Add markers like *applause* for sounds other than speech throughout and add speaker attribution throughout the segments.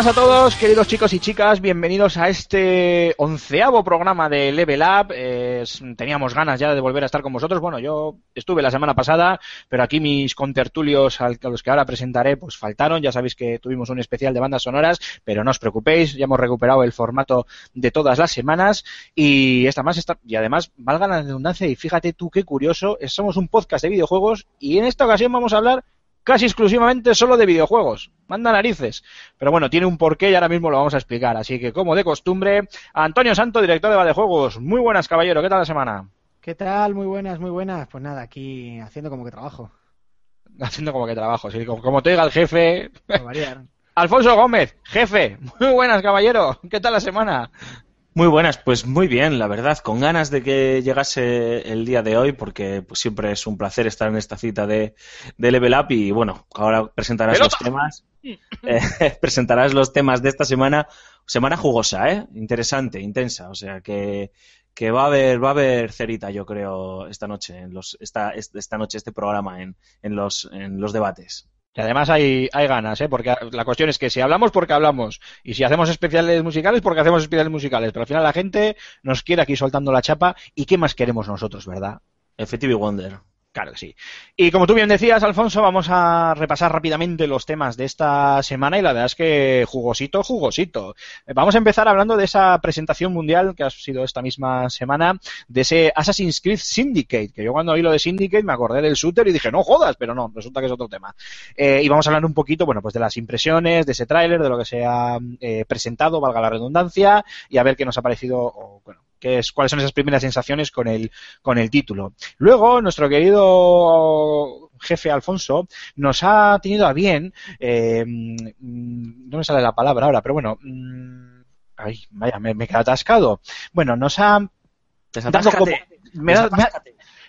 Speaker 1: Buenas a todos, queridos chicos y chicas, bienvenidos a este onceavo programa de Level Up. Teníamos ganas ya de volver a estar con vosotros. Bueno, yo estuve la semana pasada, pero aquí mis contertulios a los que ahora presentaré, pues faltaron. Ya sabéis que tuvimos un especial de bandas sonoras, pero no os preocupéis, ya hemos recuperado el formato de todas las semanas y esta más está, y además, valga la redundancia, y fíjate tú qué curioso, somos un podcast de videojuegos y en esta ocasión vamos a hablar casi exclusivamente solo de videojuegos. Manda narices. Pero bueno, tiene un porqué y ahora mismo lo vamos a explicar. Así que, como de costumbre, Antonio Santo, director de Valdejuegos. Muy buenas, caballero. ¿Qué tal la semana?
Speaker 2: ¿Qué tal? Muy buenas, muy buenas. Pues nada, aquí haciendo como que trabajo. *laughs*
Speaker 1: Haciendo como que trabajo. Sí, como, como te diga el jefe.
Speaker 2: Variar. *laughs*
Speaker 1: Alfonso Gómez, jefe. Muy buenas, caballero. ¿Qué tal la semana?
Speaker 3: Muy buenas, pues muy bien, la verdad, con ganas de que llegase el día de hoy, porque pues, siempre es un placer estar en esta cita de, de Level Up y bueno, ahora presentarás
Speaker 1: ¡Pelota!
Speaker 3: los temas, *laughs* eh, *laughs* presentarás los temas de esta semana, semana jugosa, ¿eh? Interesante, intensa, o sea que, que va a haber, va a haber cerita, yo creo, esta noche, en los, esta, esta noche, este programa en, en los, en los debates.
Speaker 1: Y además hay, hay ganas, ¿eh? Porque la cuestión es que si hablamos, porque hablamos. Y si hacemos especiales musicales, porque hacemos especiales musicales. Pero al final la gente nos quiere aquí soltando la chapa. ¿Y qué más queremos nosotros, verdad?
Speaker 3: Effective Wonder.
Speaker 1: Claro que sí. Y como tú bien decías, Alfonso, vamos a repasar rápidamente los temas de esta semana y la verdad es que jugosito, jugosito. Vamos a empezar hablando de esa presentación mundial que ha sido esta misma semana, de ese Assassin's Creed Syndicate, que yo cuando oí lo de Syndicate me acordé del shooter y dije, no jodas, pero no, resulta que es otro tema. Eh, y vamos a hablar un poquito, bueno, pues de las impresiones, de ese tráiler, de lo que se ha eh, presentado, valga la redundancia, y a ver qué nos ha parecido, o, bueno, qué es, cuáles son esas primeras sensaciones con el, con el título. Luego, nuestro querido jefe Alfonso nos ha tenido a bien, eh, mm, no me sale la palabra ahora, pero bueno, mm, ay, vaya, me, quedado atascado. Bueno, nos ha dado como, me da- me ha-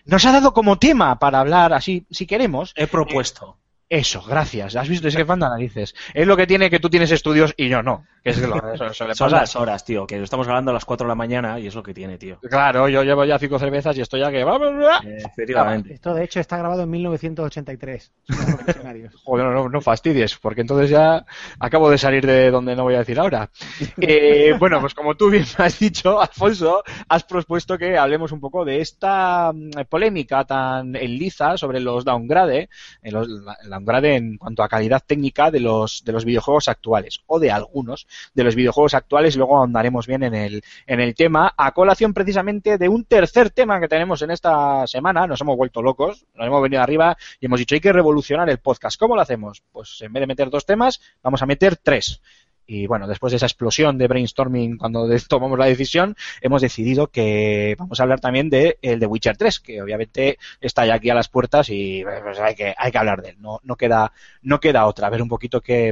Speaker 1: nos ha dado como tema para hablar así, si queremos,
Speaker 3: He propuesto.
Speaker 1: eso, gracias. Has visto, es que narices. Es lo que tiene que tú tienes estudios y yo no. Que es lo, eso, *laughs* eso le
Speaker 3: Son las horas, tío, que lo estamos grabando a las 4 de la mañana y es lo que tiene, tío.
Speaker 1: Claro, yo llevo ya cinco cervezas y estoy ya que vamos.
Speaker 3: Efectivamente.
Speaker 2: Esto de hecho está grabado en 1983. Somos profesionarios.
Speaker 1: Joder, no, no, no fastidies, porque entonces ya acabo de salir de donde no voy a decir ahora. *laughs* Eh, bueno, pues como tú bien me has dicho, Alfonso, has propuesto que hablemos un poco de esta mm, polémica tan en liza sobre los downgrade, los- downgrade en cuanto a calidad técnica de los, de los videojuegos actuales, o de algunos de los videojuegos actuales, luego ahondaremos bien en el, en el tema, a colación precisamente de un tercer tema que tenemos en esta semana, nos hemos vuelto locos, nos hemos venido arriba y hemos dicho hay que revolucionar el podcast. ¿Cómo lo hacemos? Pues en vez de meter dos temas, vamos a meter tres. Y bueno, después de esa explosión de brainstorming cuando *laughs* tomamos la decisión, hemos decidido que vamos a hablar también de el de Witcher 3, que obviamente está ya aquí a las puertas y pues, hay que hay que hablar de él. No no queda no queda otra. A ver un poquito qué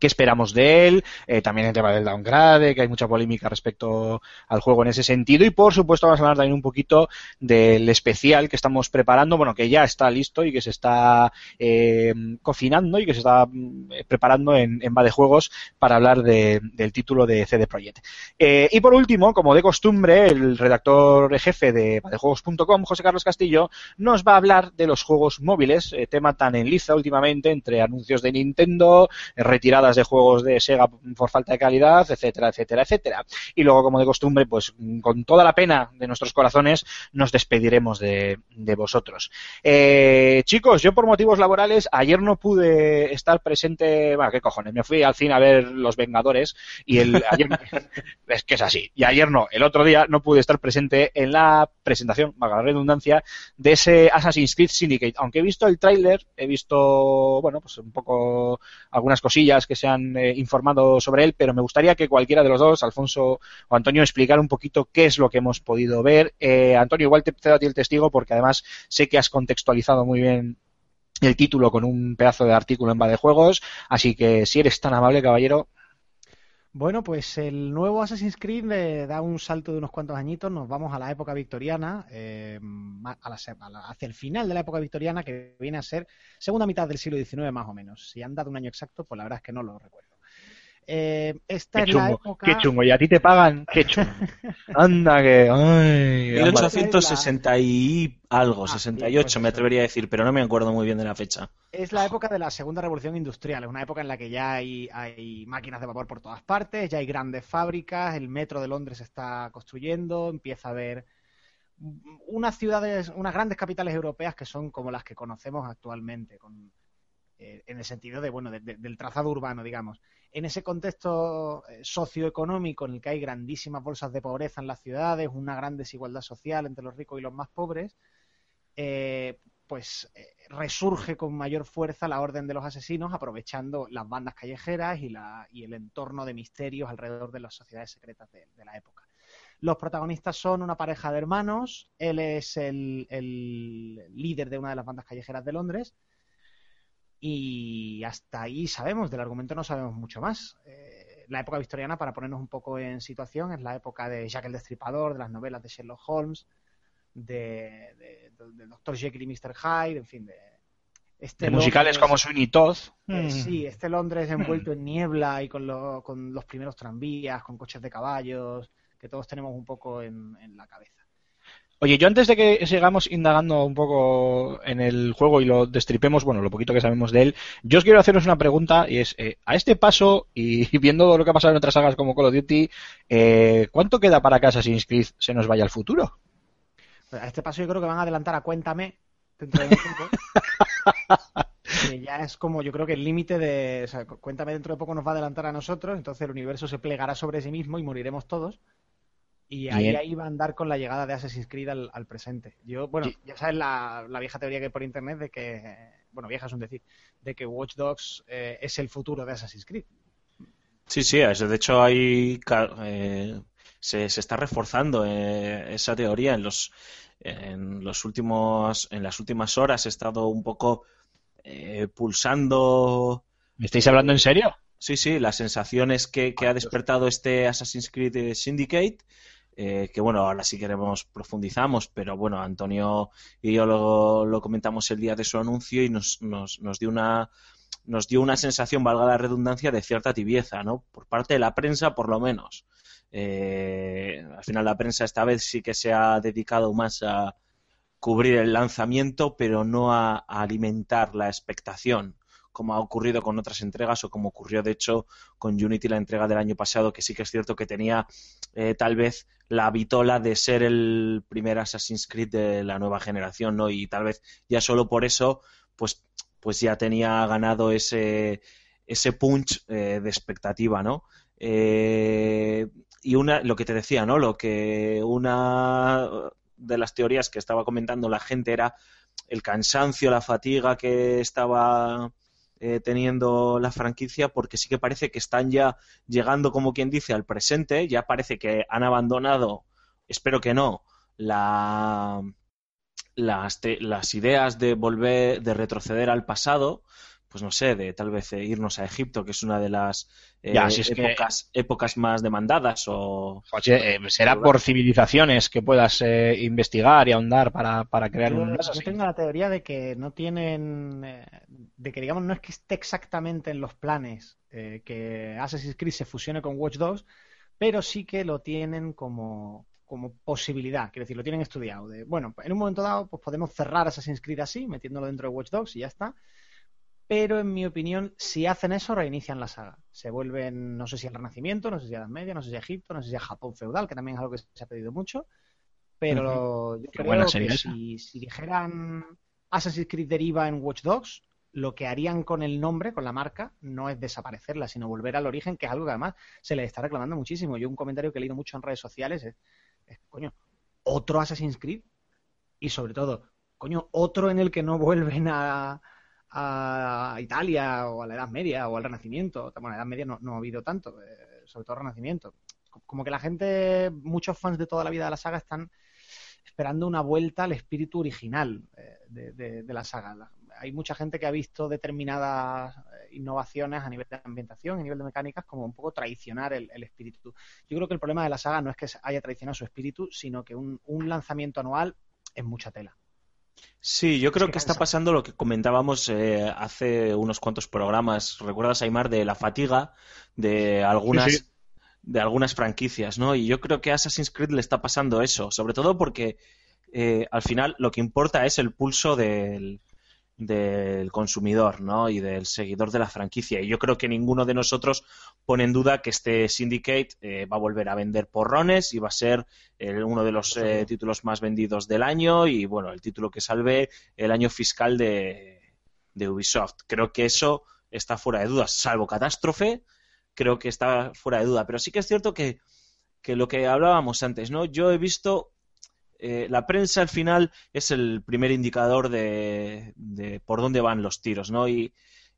Speaker 1: qué esperamos de él, eh, también el tema del downgrade, que hay mucha polémica respecto al juego en ese sentido y por supuesto vamos a hablar también un poquito del especial que estamos preparando, bueno, que ya está listo y que se está eh, cocinando y que se está eh, preparando en, en Juegos para hablar de- del título de CD Projekt. Eh, y por último, como de costumbre, el redactor jefe de Badejuegos.com, José Carlos Castillo, nos va a hablar de los juegos móviles, tema tan en liza últimamente entre anuncios de Nintendo, retiradas de juegos de Sega por falta de calidad, etcétera, etcétera, etcétera. Y luego, como de costumbre, pues con toda la pena de nuestros corazones, nos despediremos de, de vosotros. Eh, chicos, yo por motivos laborales ayer no pude estar presente, bueno, qué cojones, me fui al cine a ver Los Vengadores y el *laughs* ayer es que es así. Y ayer no, el otro día no pude estar presente en la presentación, valga la redundancia, de ese Assassin's Creed Syndicate. Aunque he visto el tráiler, he visto, bueno, pues un poco algunas cosillas que se han eh, informado sobre él, pero me gustaría que cualquiera de los dos, Alfonso o Antonio, explicara un poquito qué es lo que hemos podido ver. Eh, Antonio, igual te cedo a ti el testigo porque además sé que has contextualizado muy bien el título con un pedazo de artículo en Va de Juegos, así que si eres tan amable, caballero,
Speaker 2: Bueno, pues el nuevo Assassin's Creed le da un salto de unos cuantos añitos. Nos vamos a la época victoriana, eh, a la a la- hacia el final de la época victoriana, que viene a ser segunda mitad del siglo XIX más o menos. Si han dado un año exacto, pues la verdad es que no lo recuerdo. Eh, esta
Speaker 1: qué
Speaker 2: es la
Speaker 1: chungo,
Speaker 2: época.
Speaker 1: qué chungo, y a ti te pagan, qué chungo. *laughs* Anda que, ay, anda.
Speaker 3: 1860 y algo,
Speaker 2: Ah,
Speaker 3: 68
Speaker 2: bien, pues
Speaker 3: me
Speaker 2: eso.
Speaker 3: atrevería a decir, pero no me acuerdo muy bien de la fecha.
Speaker 2: Es la época de la segunda revolución industrial, es una época en la que ya hay, hay máquinas de vapor por todas partes, ya hay grandes fábricas, el metro de Londres se está construyendo, empieza a haber unas ciudades, unas grandes capitales europeas que son como las que conocemos actualmente, con, eh, en el sentido de, bueno, de- de- del trazado urbano, digamos. En ese contexto eh, socioeconómico en el que hay grandísimas bolsas de pobreza en las ciudades, una gran desigualdad social entre los ricos y los más pobres, eh, pues resurge con mayor fuerza la orden de los asesinos, aprovechando las bandas callejeras y, la, y el entorno de misterios alrededor de las sociedades secretas de, de la época. Los protagonistas son una pareja de hermanos, él es el, el líder de una de las bandas callejeras de Londres, y hasta ahí sabemos, del argumento no sabemos mucho más. Eh, la época victoriana, para ponernos un poco en situación, es la época de Jack el Destripador, de las novelas de Sherlock Holmes, de, de, de Dr. Jekyll y Mr. Hyde, en fin, de... Este
Speaker 1: de musicales
Speaker 2: Londres-
Speaker 1: como Sweeney Todd.
Speaker 2: eh,
Speaker 1: Mm.
Speaker 2: sí, este Londres envuelto en niebla y con, lo- con los primeros tranvías, con coches de caballos, que todos tenemos un poco en, en la cabeza.
Speaker 1: Oye, yo antes de que sigamos indagando un poco en el juego y lo destripemos, bueno, lo poquito que sabemos de él, yo os quiero haceros una pregunta y es, eh, a este paso y *laughs* viendo lo que ha pasado en otras sagas como Call of Duty, eh, ¿cuánto queda para que Assassin's Creed se nos vaya al futuro?
Speaker 2: Pues a este paso yo creo que van a adelantar a Cuéntame dentro de un tiempo. *laughs* que ya es como yo creo que el límite de... O sea, Cu- Cuéntame dentro de poco nos va a adelantar a nosotros, entonces el universo se plegará sobre sí mismo y moriremos todos. Y ahí,
Speaker 1: Bien.
Speaker 2: ahí va a andar con la llegada de Assassin's Creed al, al presente. Yo, bueno,
Speaker 1: Sí.
Speaker 2: ya sabes la, la vieja teoría que hay por internet de que, bueno, vieja es un decir, de que Watch Dogs eh, es el futuro de Assassin's Creed.
Speaker 3: Sí, sí, es- de hecho hay, eh, se, se está reforzando eh, esa teoría en los, en los últimos, en las últimas horas he estado un poco eh, pulsando
Speaker 1: ¿Me estáis hablando en serio?
Speaker 3: Sí, sí, las sensaciones que, que ha despertado este Assassin's Creed Syndicate, eh, que bueno, ahora si queremos profundizamos, pero bueno, Antonio y yo lo, comentamos el día de su anuncio y nos, nos, nos dio una nos dio una sensación, valga la redundancia, de cierta tibieza, ¿no? Por parte de la prensa, por lo menos. Eh, al final la prensa esta vez sí que se ha dedicado más a cubrir el lanzamiento, pero no a alimentar la expectación como ha ocurrido con otras entregas o como ocurrió de hecho con Unity la entrega del año pasado, que sí que es cierto que tenía eh, tal vez la vitola de ser el primer Assassin's Creed de la nueva generación, ¿no? Y tal vez ya solo por eso, pues, pues ya tenía ganado ese, ese punch eh, de expectativa, ¿no? Eh, y una, lo que te decía, ¿no? Lo que una de las teorías que estaba comentando la gente era el cansancio, la fatiga que estaba eh, teniendo la franquicia, porque sí que parece que están ya llegando, como quien dice, al presente, ya parece que han abandonado, espero que no, la, las, las ideas de volver, de retroceder al pasado, pues no sé, de tal vez eh, irnos a Egipto, que es una de las eh,
Speaker 1: Ya, si es que-
Speaker 3: épocas, más demandadas, o
Speaker 1: Oye, eh, será por civilizaciones que puedas eh, investigar y ahondar para, para crear
Speaker 2: Yo,
Speaker 1: un
Speaker 2: yo tengo la teoría de que no tienen, eh, de que digamos no es que esté exactamente en los planes eh, que Assassin's Creed se fusione con Watch Dogs, pero sí que lo tienen como, como posibilidad, quiero decir, lo tienen estudiado. De, bueno, en un momento dado pues podemos cerrar Assassin's Creed así, metiéndolo dentro de Watch Dogs y ya está. Pero en mi opinión, si hacen eso, reinician la saga. Se vuelven, no sé si al Renacimiento, no sé si a las medias, no sé si a Egipto, no sé si a Japón feudal, que también es algo que se ha pedido mucho. Pero yo
Speaker 1: Qué
Speaker 2: creo que si, si dijeran Assassin's Creed deriva en Watch Dogs, lo que harían con el nombre, con la marca, no es desaparecerla, sino volver al origen, que es algo que además se les está reclamando muchísimo. Yo un comentario que he leído mucho en redes sociales es, es, coño, otro Assassin's Creed y sobre todo, coño, otro en el que no vuelven a, a Italia o a la Edad Media o al Renacimiento. Bueno, a la Edad Media no, no ha habido tanto, eh, sobre todo Renacimiento. Como que la gente, muchos fans de toda la vida de la saga están esperando una vuelta al espíritu original eh, de, la saga. Hay mucha gente que ha visto determinadas eh, innovaciones a nivel de ambientación, a nivel de mecánicas, como un poco traicionar el, espíritu. Yo creo que el problema de la saga no es que haya traicionado su espíritu, sino que un, un lanzamiento anual es mucha tela.
Speaker 3: Sí, yo creo
Speaker 2: que
Speaker 3: está pasando lo que comentábamos eh, hace unos cuantos programas. ¿Recuerdas, Aymar, de la fatiga de algunas,
Speaker 1: Sí, sí.
Speaker 3: de algunas franquicias, ¿no? Y yo creo que a Assassin's Creed le está pasando eso, sobre todo porque eh, al final lo que importa es el pulso del, del consumidor, ¿no? Y del seguidor de la franquicia. Y yo creo que ninguno de nosotros pone en duda que este Syndicate eh, va a volver a vender porrones y va a ser eh, uno de los eh, títulos más vendidos del año y, bueno, el título que salve el año fiscal de, de Ubisoft. Creo que eso está fuera de dudas, salvo catástrofe, creo que está fuera de duda. Pero sí que es cierto que, que lo que hablábamos antes, ¿no? Yo he visto eh, la prensa al final es el primer indicador de, de por dónde van los tiros, ¿no? Y,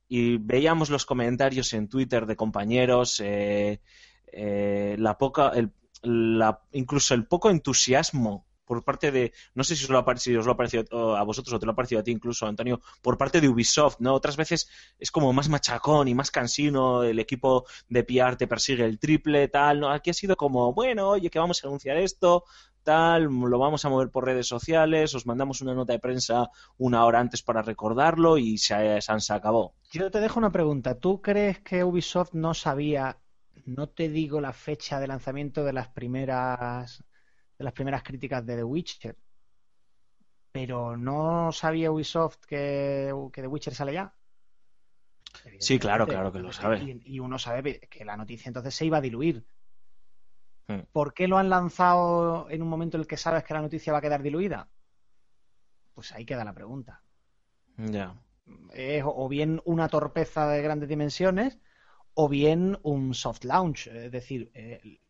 Speaker 3: y veíamos los comentarios en Twitter de compañeros, eh, eh, la poca, el, la, incluso el poco entusiasmo por parte de, no sé si os lo ha parecido, os lo ha parecido a vosotros o te lo ha parecido a ti incluso, Antonio, por parte de Ubisoft, ¿no? Otras veces es como más machacón y más cansino, el equipo de PR te persigue el triple, tal, ¿no? Aquí ha sido como, bueno, oye, que vamos a anunciar esto, tal, lo vamos a mover por redes sociales, os mandamos una nota de prensa una hora antes para recordarlo y se, se acabó.
Speaker 2: Yo te dejo una pregunta. ¿Tú crees que Ubisoft no sabía, no te digo la fecha de lanzamiento de las primeras de las primeras críticas de The Witcher, pero no sabía Ubisoft que, que The Witcher sale ya?
Speaker 3: Sí, claro, claro que lo sabe.
Speaker 2: Y, y uno sabe que la noticia entonces se iba a diluir.
Speaker 3: Hmm.
Speaker 2: ¿Por qué lo han lanzado en un momento en el que sabes que la noticia va a quedar diluida? Pues ahí queda la pregunta
Speaker 3: Ya.
Speaker 2: es o bien una torpeza de grandes dimensiones o bien un soft launch, es decir, eh,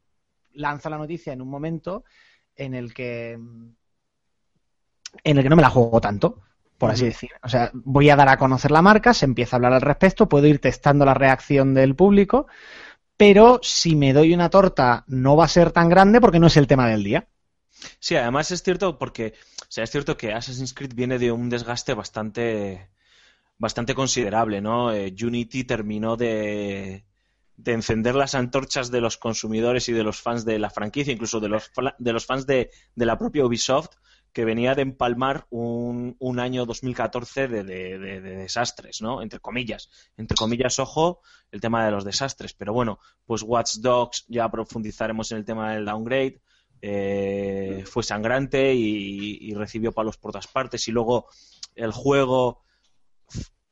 Speaker 2: lanza la noticia en un momento en el que en el que no me la juego tanto, por así decir. O sea, voy a dar a conocer la marca, se empieza a hablar al respecto, puedo ir testando la reacción del público, pero si me doy una torta no va a ser tan grande porque no es el tema del día.
Speaker 3: Sí, además es cierto porque, o sea, es cierto que Assassin's Creed viene de un desgaste bastante, bastante considerable, ¿no? Eh, Unity terminó de, de encender las antorchas de los consumidores y de los fans de la franquicia, incluso de los, de los fans de, de la propia Ubisoft, que venía de empalmar un, un año 2014 de, de- de- de desastres, ¿no? Entre comillas. Entre comillas, ojo, el tema de los desastres. Pero bueno, pues Watch Dogs, ya profundizaremos en el tema del downgrade. eh, fue sangrante y recibió palos por todas partes. Y luego el juego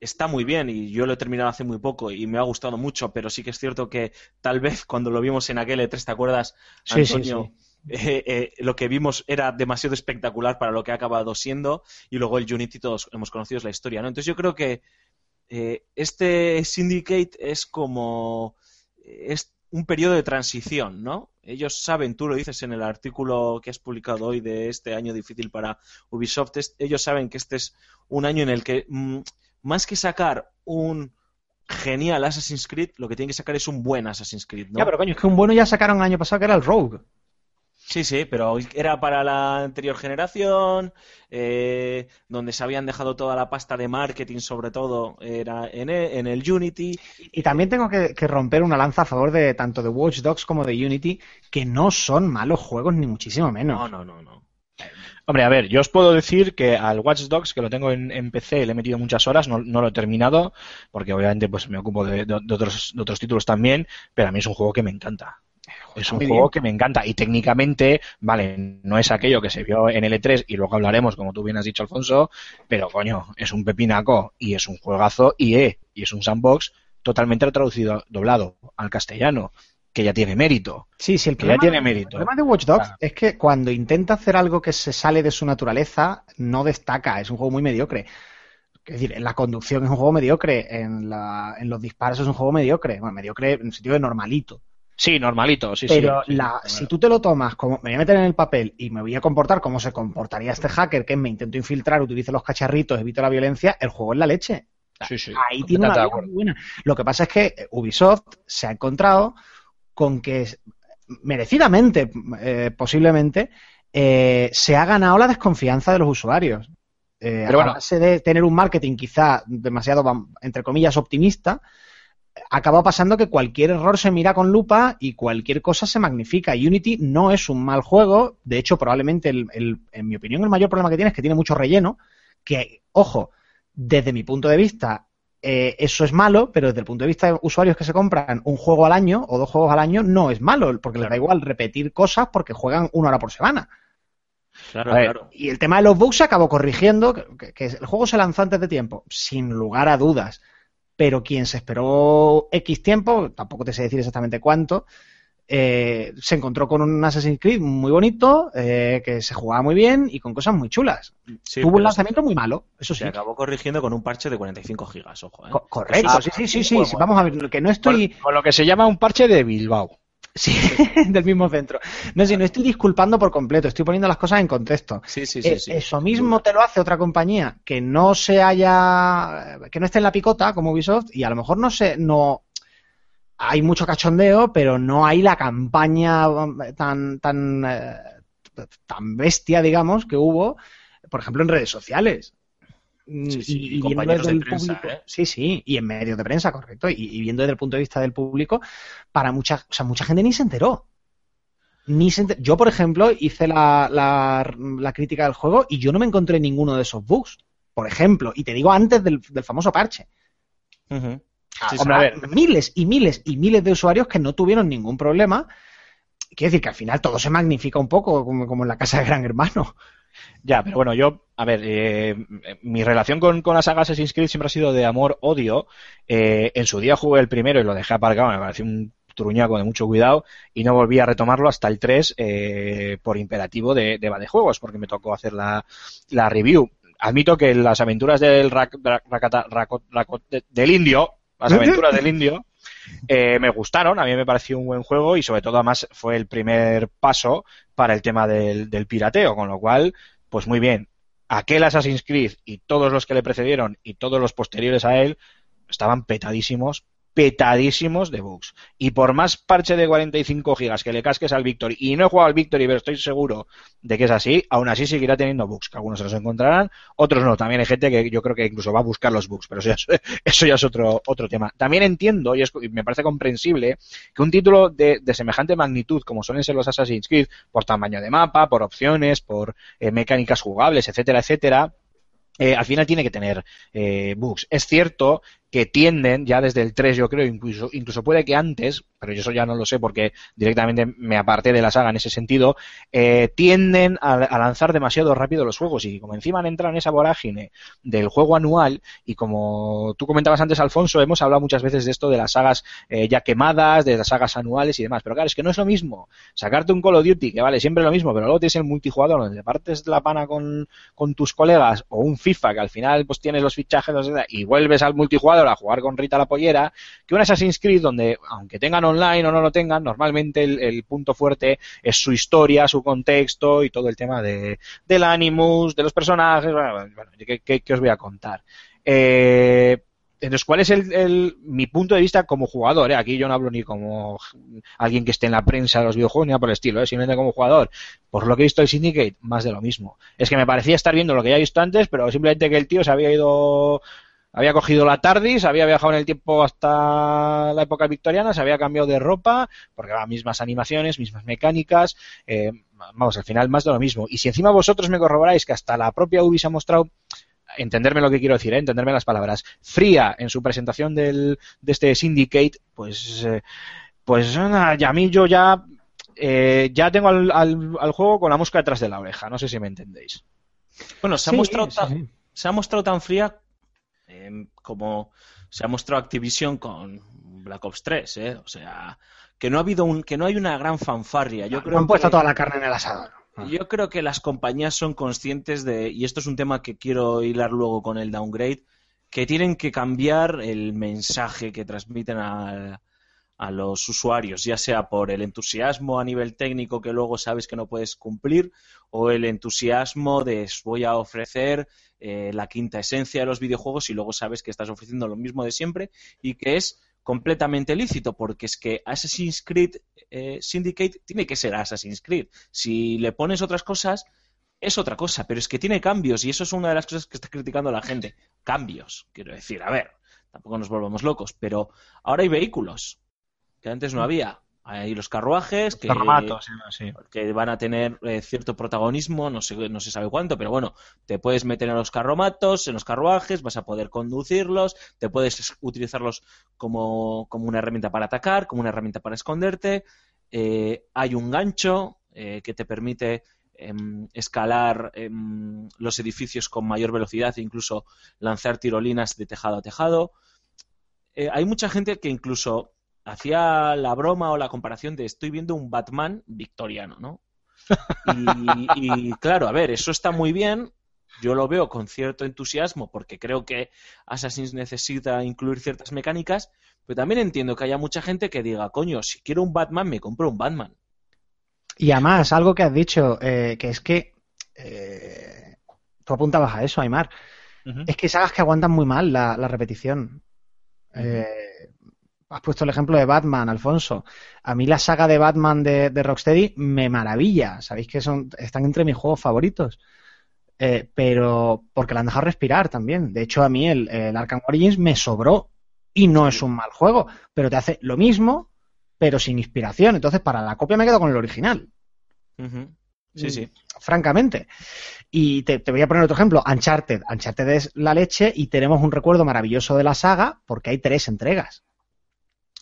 Speaker 3: está muy bien y yo lo he terminado hace muy poco y me ha gustado mucho, pero sí que es cierto que tal vez *laughs* cuando lo vimos en aquel E3, ¿te acuerdas,
Speaker 2: Sí, sí,
Speaker 3: Antonio? Eh, eh, lo que vimos era demasiado espectacular para lo que ha acabado siendo y luego el Unity todos hemos conocido la historia, ¿no? Entonces yo creo que eh, este Syndicate es como es un periodo de transición, ¿no? Ellos saben, tú lo dices en el artículo que has publicado hoy de este año difícil para Ubisoft, es- ellos saben que este es un año en el que mm, más que sacar un genial Assassin's Creed, lo que tienen que sacar es un buen Assassin's Creed, ¿no?
Speaker 2: Ya, pero coño, es que un bueno ya sacaron el año pasado que era el Rogue.
Speaker 3: Sí, sí, pero era para la anterior generación, eh, donde se habían dejado toda la pasta de marketing, sobre todo, era en el, en el Unity.
Speaker 2: Y también tengo que, que romper una lanza a favor de tanto de Watch Dogs como de Unity, que no son malos juegos ni muchísimo menos.
Speaker 3: No, no, no, no.
Speaker 1: Hombre, a ver, yo os puedo decir que al Watch Dogs, que lo tengo en, en PC, le he metido muchas horas, no, no lo he terminado, porque obviamente pues me ocupo de, de- de otros, de otros títulos también, pero a mí es un juego que me encanta. Es un
Speaker 2: Muy
Speaker 1: juego
Speaker 2: bien.
Speaker 1: que me encanta y técnicamente, vale, no es aquello que se vio en el E3 y luego hablaremos, como tú bien has dicho, Alfonso, pero coño, es un pepinaco y es un juegazo IE y es un sandbox totalmente traducido, doblado al castellano, que ya tiene mérito.
Speaker 2: Sí, sí, el
Speaker 1: Que ya
Speaker 2: problema,
Speaker 1: tiene
Speaker 2: el
Speaker 1: mérito.
Speaker 2: problema de Watch Dogs
Speaker 1: Claro.
Speaker 2: es que cuando intenta hacer algo que se sale de su naturaleza, no destaca, es un juego muy mediocre. Es decir, en la conducción es un juego mediocre, en, la- en los disparos es un juego mediocre, bueno, mediocre en el sentido de normalito.
Speaker 1: Sí, normalito, sí,
Speaker 2: Pero
Speaker 1: sí. sí.
Speaker 2: la, si tú te lo tomas como me voy a meter en el papel y me voy a comportar como se comportaría este hacker, que me intento infiltrar, utilizo los cacharritos, evito la violencia, el juego es la leche.
Speaker 1: Sí, sí,
Speaker 2: Ahí tiene una vida muy buena. Lo que pasa es que Ubisoft se ha encontrado con que merecidamente, eh, posiblemente, eh, se ha ganado la desconfianza de los usuarios. Eh,
Speaker 1: Pero bueno.
Speaker 2: a base de tener un marketing quizá demasiado, entre comillas, optimista, acaba pasando que cualquier error se mira con lupa y cualquier cosa se magnifica. Unity no es un mal juego, de hecho, probablemente, el- el- en mi opinión, el mayor problema que tiene es que tiene mucho relleno, que, ojo, desde mi punto de vista, eh, eso es malo, pero desde el punto de vista de usuarios que se compran un juego al año o dos juegos al año, no es malo, porque les da igual repetir cosas porque juegan una hora por semana.
Speaker 3: Claro,
Speaker 1: ver,
Speaker 3: claro.
Speaker 2: Y el tema de los bugs se acabó corrigiendo, que, que- que el juego se lanzó antes de tiempo, sin lugar a dudas. Pero quien se esperó X tiempo, tampoco te sé decir exactamente cuánto, eh, se encontró con un Assassin's Creed muy bonito, eh, que se jugaba muy bien y con cosas muy chulas.
Speaker 3: Sí,
Speaker 2: Tuvo un lanzamiento muy malo, eso sí.
Speaker 3: se acabó corrigiendo con un parche de 45 gigas, ojo. ¿eh?
Speaker 2: Co- correcto, sí, sí, sí, sí, sí. Vamos a ver, que no estoy...
Speaker 1: Con, lo que se llama un parche de Bilbao.
Speaker 2: Sí, *laughs* del mismo centro. No sé, no estoy disculpando por completo, estoy poniendo las cosas en contexto.
Speaker 3: Sí, sí, sí.
Speaker 2: Eh,
Speaker 3: sí.
Speaker 2: Eso mismo te lo hace otra compañía que no se haya, que no esté en la picota como Ubisoft y a lo mejor no se, no hay mucho cachondeo, pero no hay la campaña um, tan, tan, eh, tan bestia, digamos, que hubo, por ejemplo, en redes sociales.
Speaker 3: Sí, sí, y
Speaker 2: viendo desde
Speaker 3: de
Speaker 2: el
Speaker 3: prensa,
Speaker 2: público-
Speaker 3: ¿eh?
Speaker 2: Sí, sí, y en medios de prensa, correcto, y, y viendo desde el punto de vista del público, para mucha, o sea, mucha gente ni se enteró. Ni se enter- Yo, por ejemplo, hice la, la- la crítica del juego y yo no me encontré ninguno de esos bugs, por ejemplo, y te digo antes del, del famoso parche. Ah,
Speaker 3: Sí,
Speaker 2: o
Speaker 1: hombre,
Speaker 2: sea,
Speaker 1: a ver.
Speaker 2: miles y miles y miles de usuarios que no tuvieron ningún problema. Quiere decir que al final todo se magnifica un poco, como, como en la casa de Gran Hermano.
Speaker 1: Ya, pero bueno, yo, a ver, eh, mi relación con, con la saga Assassin's Creed siempre ha sido de amor-odio. Eh, en su día jugué el primero y lo dejé aparcado, me pareció un truñaco de mucho cuidado y no volví a retomarlo hasta el 3 eh, por imperativo de, de de juegos, porque me tocó hacer la, la review. Admito que las aventuras del, Rac- del indio, las aventuras del indio, eh, me gustaron, a mí me pareció un buen juego y sobre todo además fue el primer paso para el tema del, del pirateo, con lo cual, pues muy bien. Aquel Assassin's Creed y todos los que le precedieron y todos los posteriores a él estaban petadísimos, petadísimos de bugs. Y por más parche de 45 gigas que le casques al Victory, y no he jugado al Victory, pero estoy seguro de que es así, aún así seguirá teniendo bugs, que algunos se los encontrarán, otros no. También hay gente que yo creo que incluso va a buscar los bugs, pero eso ya es, *laughs* eso ya es otro, otro tema. También entiendo, y, es- me parece comprensible, que un título de, de semejante magnitud como suelen ser los Assassin's Creed, por tamaño de mapa, por opciones, por eh, mecánicas jugables, etcétera, etcétera, eh, al final tiene que tener eh, bugs. Es cierto que tienden, ya desde el 3 yo creo, incluso, incluso puede que antes, pero yo eso ya no lo sé porque directamente me aparté de la saga en ese sentido, eh, tienden a, lanzar demasiado rápido los juegos. Y como encima han en esa vorágine del juego anual y como tú comentabas antes, Alfonso, hemos hablado muchas veces de esto de las sagas eh, ya quemadas, de las sagas anuales y demás, pero claro, es que no es lo mismo sacarte un Call of Duty, que vale siempre lo mismo, pero luego tienes el multijugador donde te partes la pana con, con tus colegas o un FIFA que al final pues tienes los fichajes y vuelves al multijugador a jugar con Rita la pollera, que un Assassin's Creed donde aunque tengan online o no lo tengan, normalmente el, el punto fuerte es su historia, su contexto y todo el tema de, del Animus, de los personajes, bueno, ¿qué, qué- os voy a contar? Eh, entonces, ¿cuál es el, el- mi punto de vista como jugador? eh? Aquí yo no hablo ni como alguien que esté en la prensa de los videojuegos ni nada por el estilo, ¿eh? simplemente como jugador. Por lo que he visto del Syndicate, más de lo mismo. Es que me parecía estar viendo lo que ya he visto antes, pero simplemente que el tío se había ido, había cogido la TARDIS, había viajado en el tiempo hasta la época victoriana, se había cambiado de ropa, porque va, mismas animaciones, mismas mecánicas, eh, vamos, al final más de lo mismo. Y si encima vosotros me corroboráis que hasta la propia Ubi se ha mostrado entenderme lo que quiero decir, ¿eh? entenderme las palabras, fría en su presentación del, de este Syndicate, pues, eh, pues nada, y a mí yo ya eh, ya tengo al, al- al juego con la mosca detrás de la oreja, no sé si me entendéis.
Speaker 3: Bueno, se ha,
Speaker 2: Sí,
Speaker 3: mostrado
Speaker 2: sí,
Speaker 3: ta-
Speaker 2: sí.
Speaker 3: se ha mostrado tan fría eh, como se ha mostrado Activision con Black Ops 3, ¿eh? O sea, que no ha habido un, que no hay una gran fanfarria. Yo
Speaker 2: No
Speaker 3: creo
Speaker 2: han puesto
Speaker 3: que-
Speaker 2: toda la carne en el asador.
Speaker 3: Yo creo que las compañías son conscientes de, y esto es un tema que quiero hilar luego con el downgrade, que tienen que cambiar el mensaje que transmiten a, a los usuarios, ya sea por el entusiasmo a nivel técnico que luego sabes que no puedes cumplir, o el entusiasmo de voy a ofrecer eh, la quinta esencia de los videojuegos y luego sabes que estás ofreciendo lo mismo de siempre y que es completamente lícito, porque es que Assassin's Creed eh, Syndicate tiene que ser Assassin's Creed. Si le pones otras cosas, es otra cosa, pero es que tiene cambios y eso es una de las cosas que está criticando la gente. Cambios, quiero decir, a ver, tampoco nos volvamos locos, pero ahora hay vehículos que antes no había. Hay los carruajes que,
Speaker 1: Formatos, sí, sí.
Speaker 3: que van a tener eh, cierto protagonismo, no, sé, no se sabe cuánto, pero bueno, te puedes meter en los carromatos, en los carruajes, vas a poder conducirlos, te puedes es- utilizarlos como, como una herramienta para atacar, como una herramienta para esconderte. Eh, hay un gancho eh, que te permite em, escalar em, los edificios con mayor velocidad e incluso lanzar tirolinas de tejado a tejado. Hay mucha gente que incluso hacía la broma o la comparación de estoy viendo un Batman victoriano, ¿no? Y, y, claro, a ver, eso está muy bien. Yo lo veo con cierto entusiasmo porque creo que Assassin's necesita incluir ciertas mecánicas, pero también entiendo que haya mucha gente que diga, coño, si quiero un Batman, me compro un Batman.
Speaker 2: Y además, algo que has dicho, eh, que es que eh, tú apuntabas a eso, Aymar, es que sagas que aguantan muy mal la, la repetición. Eh, has puesto el ejemplo de Batman, Alfonso. A mí la saga de Batman de, de Rocksteady me maravilla. Sabéis que son, están entre mis juegos favoritos. Eh, pero porque la han dejado respirar también. De hecho, a mí el, el Arkham Origins me sobró y no es un mal juego, pero te hace lo mismo, pero sin inspiración. Entonces, para la copia me quedo con el original.
Speaker 3: Sí, sí.
Speaker 2: francamente. Y te, te voy a poner otro ejemplo, Uncharted. Uncharted es la leche y tenemos un recuerdo maravilloso de la saga porque hay tres entregas.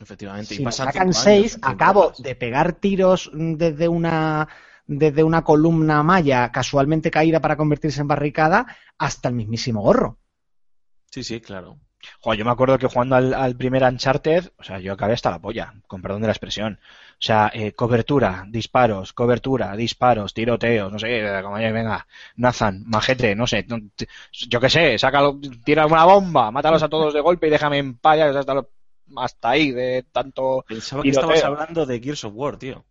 Speaker 3: Efectivamente.
Speaker 2: Si
Speaker 3: y
Speaker 2: me
Speaker 3: pasan
Speaker 2: sacan seis, acabo de pegar tiros desde una desde una columna maya casualmente caída para convertirse en barricada hasta el mismísimo gorro.
Speaker 3: Sí, sí, claro.
Speaker 1: Joder, yo me acuerdo que jugando al, al primer Uncharted, o sea, yo acabé hasta la polla, con perdón de la expresión. O sea, eh, cobertura, disparos, cobertura, disparos, tiroteos, no sé, eh, como venga, Nathan, majete, no sé, yo qué sé, sácalo, tira una bomba, mátalos a todos de golpe y déjame en paz ya, hasta, lo- hasta ahí de tanto
Speaker 3: Pensaba que estabas hablando de Gears of War, tío.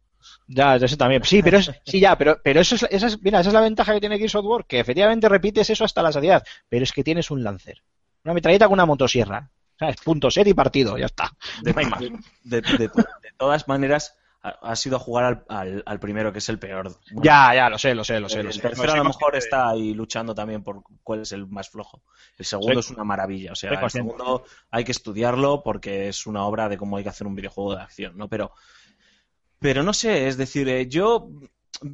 Speaker 1: Ya, eso también. Sí, pero es, sí, ya, pero, pero eso es, esa es, mira, esa es la ventaja que tiene Gears of War, que efectivamente repites eso hasta la saciedad, pero es que tienes un Lancer. Una metralleta con una motosierra. ¿Sabes? Punto set y partido, ya está.
Speaker 3: De,
Speaker 1: No hay más.
Speaker 3: de- de- de- de todas maneras, ha, sido a jugar al, al- al primero, que es el peor. Bueno,
Speaker 1: Ya, ya, lo sé, lo sé, lo sé.
Speaker 3: el
Speaker 1: Lo sé.
Speaker 3: tercero
Speaker 1: No,
Speaker 3: a lo mejor está ahí luchando también por cuál es el más flojo. El segundo
Speaker 1: Soy-
Speaker 3: es una maravilla. O sea,
Speaker 1: soy
Speaker 3: el
Speaker 1: consciente.
Speaker 3: segundo hay que estudiarlo porque es una obra de cómo hay que hacer un videojuego de acción, ¿no? Pero, pero no sé, es decir, eh, yo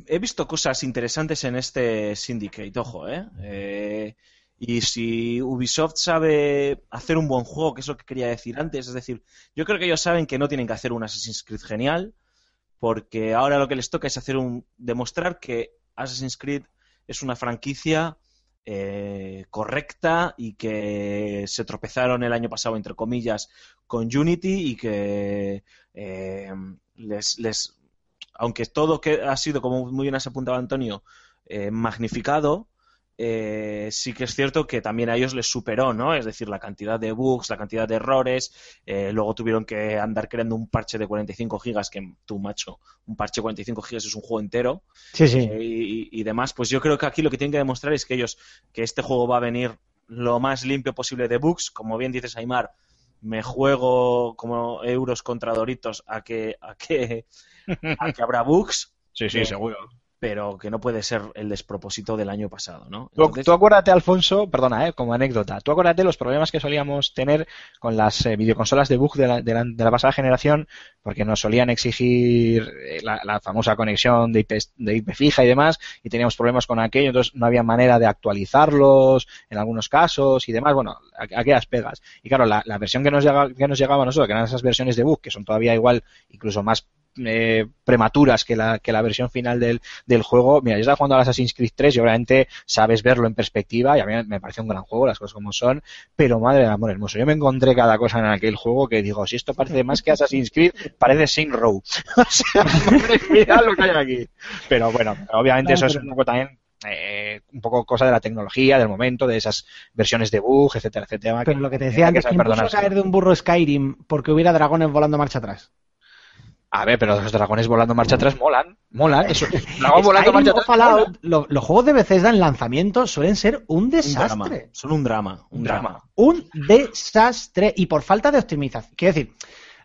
Speaker 3: he visto cosas interesantes en este Syndicate, ojo, ¿eh? Eh, y si Ubisoft sabe hacer un buen juego, que es lo que quería decir antes, es decir, yo creo que ellos saben que no tienen que hacer un Assassin's Creed genial, porque ahora lo que les toca es hacer un demostrar que Assassin's Creed es una franquicia eh, correcta y que se tropezaron el año pasado, entre comillas, con Unity y que eh, les, les, aunque todo que ha sido, como muy bien has apuntado Antonio, eh, magnificado, eh, sí que es cierto que también a ellos les superó, ¿no? Es decir, la cantidad de bugs, la cantidad de errores, eh, luego tuvieron que andar creando un parche de 45 gigas, que tú, macho, un parche de 45 gigas es un juego entero,
Speaker 2: Sí, sí.
Speaker 3: eh, y, y demás, pues yo creo que aquí lo que tienen que demostrar es que ellos, que este juego va a venir lo más limpio posible de bugs, como bien dices Aymar, me juego como euros contra Doritos a que, a que, *laughs* a que habrá bugs,
Speaker 1: Sí, sí,
Speaker 3: Eh,
Speaker 1: seguro.
Speaker 3: Pero que no puede ser el despropósito del año pasado, ¿no?
Speaker 1: Tú,
Speaker 3: Entonces,
Speaker 1: tú acuérdate, Alfonso, perdona, eh, como anécdota, tú acuérdate los problemas que solíamos tener con las eh, videoconsolas de bug de la, de, la, de la pasada generación, porque nos solían exigir eh, la, la famosa conexión de IP, de IP fija y demás, y teníamos problemas con aquello, entonces no había manera de actualizarlos en algunos casos y demás, bueno, aquellas pegas. Y claro, la, la versión que nos, llega, que nos llegaba a nosotros, que eran esas versiones de bug, que son todavía igual, incluso más eh, prematuras que la, que la versión final del, del juego. Mira, yo estaba jugando al Assassin's Creed 3 y obviamente sabes verlo en perspectiva y a mí me parece un gran juego, las cosas como son, pero madre de amor hermoso, yo me encontré cada cosa en aquel juego que digo, si esto parece más que Assassin's Creed, parece Saint Row. *laughs* o sea, mía, lo que hay aquí. Pero bueno, obviamente eso es un poco también eh, un poco cosa de la tecnología, del momento, de esas versiones de bug, etcétera, etcétera.
Speaker 2: Pero lo que te decía antes, ¿quién puso a caer de un burro Skyrim porque hubiera dragones volando marcha atrás?
Speaker 1: A ver, pero los dragones volando marcha atrás molan, molan. Eso, *laughs* dragón volando
Speaker 2: Skyrim
Speaker 1: marcha
Speaker 2: o
Speaker 1: atrás.
Speaker 2: Fallout,
Speaker 1: mola.
Speaker 2: lo- los juegos de Bethesda en lanzamiento suelen ser un
Speaker 3: Un
Speaker 2: desastre.
Speaker 3: drama. Son un drama. Un drama.
Speaker 1: drama.
Speaker 2: un desastre y por falta de optimización. Quiero decir,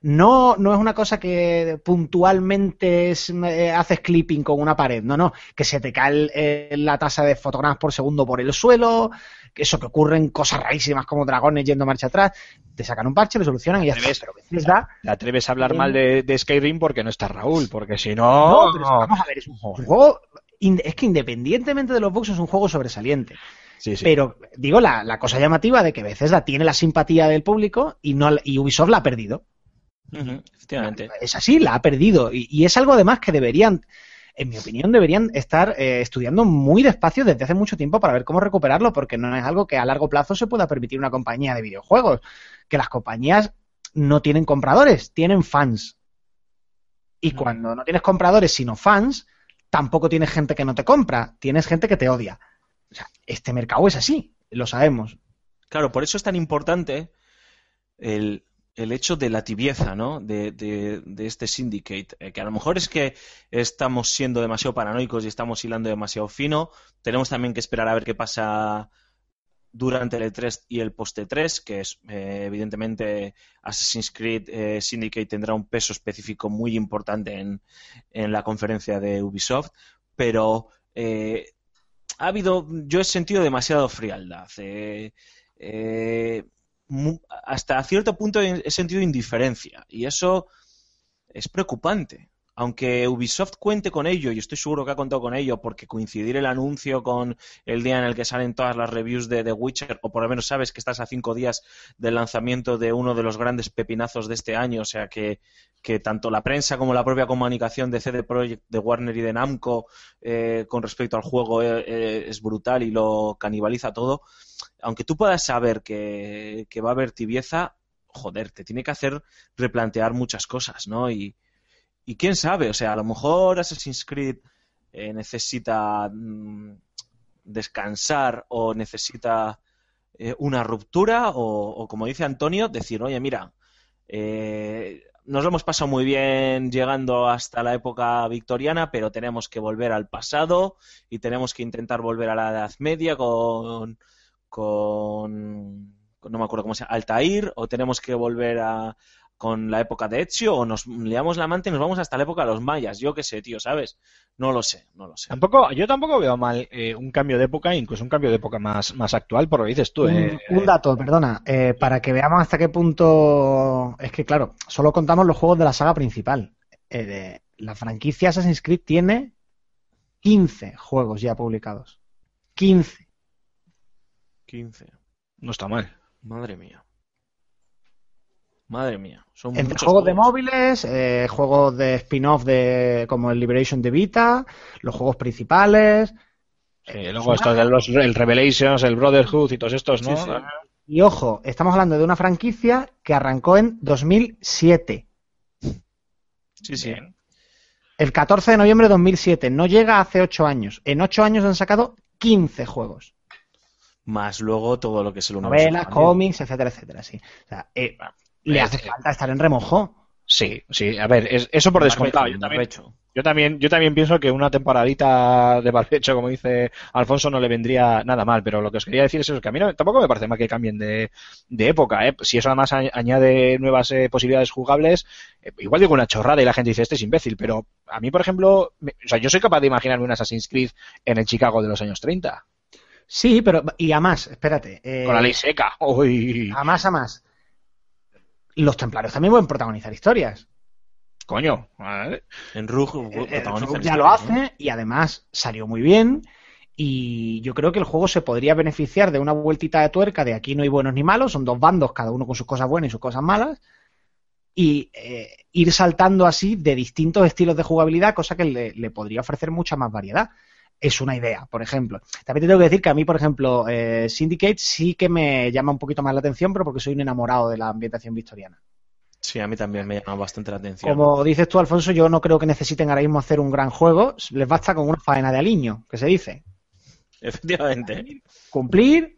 Speaker 2: no, no es una cosa que puntualmente es, eh, haces clipping con una pared, no, no, que se te cae el- eh, la tasa de fotogramas por segundo por el suelo, eso que ocurren cosas rarísimas como dragones yendo marcha atrás, te sacan un parche, lo solucionan y ya está.
Speaker 1: Ves,
Speaker 2: Pero Bethesda,
Speaker 1: Te atreves a hablar mal de, de Skyrim porque no está Raúl, porque si no...
Speaker 2: no, pero es- vamos a ver, es un juego, in- es que independientemente de los bugs es un juego sobresaliente.
Speaker 1: Sí, sí.
Speaker 2: Pero digo la, la cosa llamativa de que Bethesda tiene la simpatía del público y no y Ubisoft la ha perdido.
Speaker 3: Efectivamente.
Speaker 2: Es así, la ha perdido. Y, y es algo además que deberían, en mi opinión, deberían estar eh, estudiando muy despacio desde hace mucho tiempo para ver cómo recuperarlo, porque no es algo que a largo plazo se pueda permitir una compañía de videojuegos. Que las compañías no tienen compradores, tienen fans. Y cuando no tienes compradores sino fans, tampoco tienes gente que no te compra, tienes gente que te odia. O sea, este mercado es así, lo sabemos.
Speaker 3: Claro, por eso es tan importante el, el hecho de la tibieza, ¿no? De, de- de este syndicate. Eh, que a lo mejor es que estamos siendo demasiado paranoicos y estamos hilando demasiado fino. Tenemos también que esperar a ver qué pasa durante el E3 y el post E3, que es eh, evidentemente Assassin's Creed eh, Syndicate tendrá un peso específico muy importante en, en la conferencia de Ubisoft, pero ha habido, yo he sentido demasiado frialdad. eh, hasta cierto punto he sentido indiferencia y eso es preocupante. Aunque Ubisoft cuente con ello, y estoy seguro que ha contado con ello, porque coincidir el anuncio con el día en el que salen todas las reviews de The Witcher, o por lo menos sabes que estás a cinco días del lanzamiento de uno de los grandes pepinazos de este año, o sea que, tanto la prensa como la propia comunicación de CD Projekt, de Warner y de Namco eh, con respecto al juego eh, eh, es brutal y lo canibaliza todo. Aunque tú puedas saber que, que va a haber tibieza, joder, te tiene que hacer replantear muchas cosas, ¿no? Y, y quién sabe, o sea, a lo mejor Assassin's Creed eh, necesita mm, descansar o necesita eh, una ruptura o, como dice Antonio, decir, oye, mira, eh, nos lo hemos pasado muy bien llegando hasta la época victoriana, pero tenemos que volver al pasado y tenemos que intentar volver a la Edad Media con, con, con- no me acuerdo cómo se llama, Altair, o tenemos que volver a con la época de Ezio, o nos liamos la manta y nos vamos hasta la época de los mayas, yo qué sé, tío, ¿sabes? No lo sé, no lo sé.
Speaker 1: Tampoco, yo tampoco veo mal eh, un cambio de época, incluso un cambio de época más, más actual, por lo que dices tú. eh,
Speaker 2: un, un dato, perdona, eh, para que veamos hasta qué punto. Es que, claro, solo contamos los juegos de la saga principal. Eh, de- la franquicia Assassin's Creed tiene 15 juegos ya publicados. 15.
Speaker 3: 15.
Speaker 1: no está mal.
Speaker 3: Madre mía. Madre mía. Son
Speaker 2: Entre
Speaker 3: muchos
Speaker 2: juegos de móviles, eh, juegos de spin-off de, como el Liberation de Vita, los juegos principales.
Speaker 1: Eh, luego estos de los, el Revelations, el Brotherhood y todos estos, ¿no?
Speaker 3: Sí, sí.
Speaker 2: Y ojo, estamos hablando de una franquicia que arrancó en 2007.
Speaker 3: Sí, sí.
Speaker 1: Bien.
Speaker 2: El 14 de noviembre de 2007. No llega hace 8 años. En 8 años han sacado 15 juegos.
Speaker 3: Más luego todo lo que es el universo.
Speaker 2: Novelas, cómics, etcétera, etcétera. Sí. O sea, eh, le
Speaker 1: es
Speaker 2: hace falta estar en remojo.
Speaker 1: Sí, sí, a ver, es- eso por descontado. Yo también, yo, también, yo también pienso que una temporadita de barbecho, como dice Alfonso, no le vendría nada mal, pero lo que os quería decir es eso, que a mí no- tampoco me parece mal que cambien de, de época. ¿eh? Si eso además añade nuevas eh, posibilidades jugables, eh, igual digo una chorrada y la gente dice, este es imbécil, pero a mí, por ejemplo, me- o sea, yo soy capaz de imaginarme un Assassin's Creed en el Chicago de los años 30,
Speaker 2: Sí, pero. Y a más, espérate. eh,
Speaker 1: con la ley seca. Uy,
Speaker 2: A más, a más. Los templarios también pueden protagonizar historias.
Speaker 1: coño. ¿vale?
Speaker 3: En Rug
Speaker 2: Eh, eh,
Speaker 3: la
Speaker 2: ya lo hace y además salió muy bien. Y yo creo que el juego se podría beneficiar de una vueltita de tuerca de aquí no hay buenos ni malos, son dos bandos, cada uno con sus cosas buenas y sus cosas malas. y eh, ir saltando así de distintos estilos de jugabilidad, cosa que le, le podría ofrecer mucha más variedad. Es una idea, por ejemplo. También te tengo que decir que a mí, por ejemplo, eh, Syndicate sí que me llama un poquito más la atención, pero porque soy un enamorado de la ambientación victoriana.
Speaker 3: Sí, a mí también me llama bastante la atención.
Speaker 2: Como dices tú, Alfonso, yo no creo que necesiten ahora mismo hacer un gran juego. Les basta con una faena de aliño, que se dice.
Speaker 3: Efectivamente.
Speaker 2: Cumplir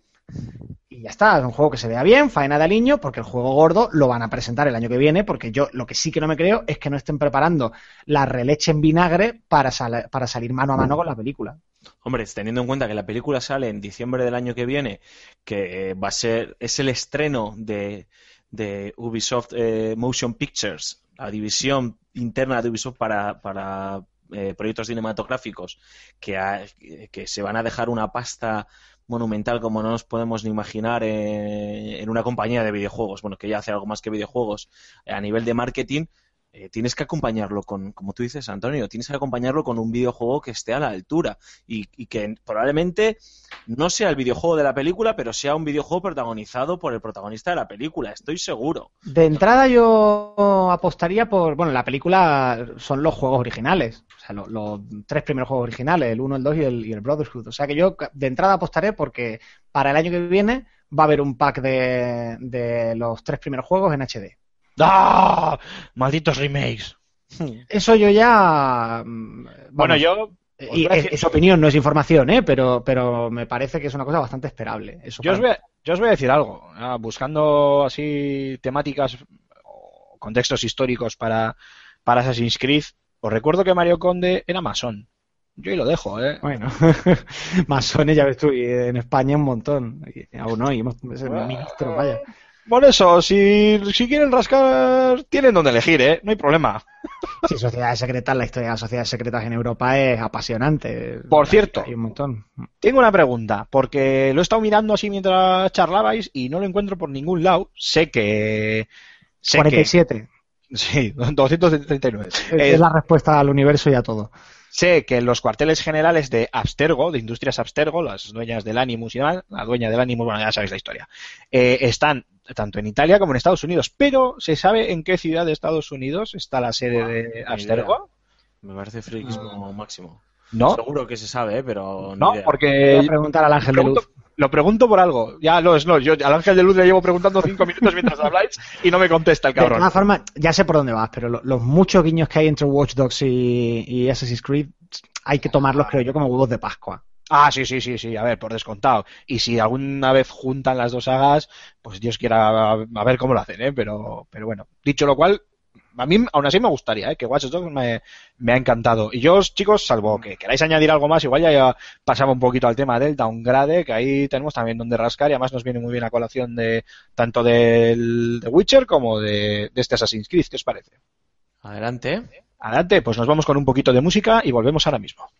Speaker 2: y ya está. Es un juego que se vea bien, faena de aliño, porque el juego gordo lo van a presentar el año que viene, porque yo lo que sí que no me creo es que no estén preparando la releche en vinagre para, sal- para salir mano a mano con la película.
Speaker 3: Hombre, teniendo en cuenta que la película sale en diciembre del año que viene, que eh, va a ser, es el estreno de, de Ubisoft eh, Motion Pictures, la división interna de Ubisoft para, para eh, proyectos cinematográficos, que, ha- que se van a dejar una pasta monumental como no nos podemos ni imaginar eh, en una compañía de videojuegos, bueno, que ya hace algo más que videojuegos eh, a nivel de marketing, eh, tienes que acompañarlo con, como tú dices, Antonio, tienes que acompañarlo con un videojuego que esté a la altura y, y que probablemente no sea el videojuego de la película, pero sea un videojuego protagonizado por el protagonista de la película, estoy seguro.
Speaker 2: De entrada yo apostaría por, bueno, la película son los juegos originales, o sea, lo- los, tres primeros juegos originales, el 1, el 2 y el, y el Brotherhood. O sea que yo de entrada apostaré porque para el año que viene va a haber un pack de, de los tres primeros juegos en HD.
Speaker 1: ¡Ah! Malditos remakes. *laughs*
Speaker 2: Eso yo ya... mm,
Speaker 1: Bueno, yo.
Speaker 2: Y
Speaker 1: voy a
Speaker 2: es,
Speaker 1: decir-
Speaker 2: es opinión, no es información, ¿eh? Pero, pero me parece que es una cosa bastante esperable. Eso
Speaker 1: Yo os, voy a, yo os voy a decir algo. ah, buscando así temáticas o contextos históricos para, para Assassin's Creed, os recuerdo que Mario Conde era masón. Yo ahí lo dejo, ¿eh?
Speaker 2: Bueno, *laughs* masones ya ves tú, y en España un montón. Y aún hoy, hemos- es el ministro, vaya.
Speaker 1: Por eso, si, si quieren rascar, tienen donde elegir, ¿eh? No hay problema.
Speaker 2: Sí, sociedades secretas, la historia de las sociedades secretas en Europa es apasionante.
Speaker 1: Por cierto.
Speaker 2: Hay un montón.
Speaker 1: Tengo una pregunta, porque lo he estado mirando así mientras charlabais y no lo encuentro por ningún lado. Sé que. Sé
Speaker 2: 47.
Speaker 1: que. Sí, *laughs* 239.
Speaker 2: Es,
Speaker 1: Eh,
Speaker 2: es la respuesta al universo y a todo.
Speaker 1: Sé que los cuarteles generales de Abstergo, de Industrias Abstergo, las dueñas del Animus y demás, la dueña del Animus, bueno, ya sabéis la historia, eh, están tanto en Italia como en Estados Unidos. Pero, ¿se sabe en qué ciudad de Estados Unidos está la sede de Abstergo?
Speaker 3: Me parece friquismo máximo.
Speaker 1: No,
Speaker 3: Seguro que se sabe, ¿eh? pero
Speaker 1: no,
Speaker 3: idea.
Speaker 2: Voy
Speaker 1: porque
Speaker 2: a preguntar al ángel de luz.
Speaker 1: Lo pregunto por algo. Ya lo es, no, yo al ángel de luz le llevo preguntando cinco minutos mientras *laughs* habláis y no me contesta el
Speaker 2: De
Speaker 1: cabrón.
Speaker 2: todas formas, ya sé por dónde vas, pero lo- los muchos guiños que hay entre Watch Dogs y, y Assassin's Creed hay que tomarlos, creo yo, como huevos de Pascua.
Speaker 1: Ah, sí, sí, sí, sí, a ver, por descontado. Y si alguna vez juntan las dos sagas, pues Dios quiera a ver cómo lo hacen, ¿eh? Pero, pero bueno, dicho lo cual, a mí aún así me gustaría, ¿eh? Que Watch Dogs me, me ha encantado. Y yo, chicos, salvo que queráis añadir algo más, igual ya, pasaba un poquito al tema del downgrade, que ahí tenemos también donde rascar y además nos viene muy bien a colación de tanto del de Witcher como de, de este Assassin's Creed, ¿qué os parece?
Speaker 3: Adelante.
Speaker 1: Adelante, pues nos vamos con un poquito de música y volvemos ahora mismo.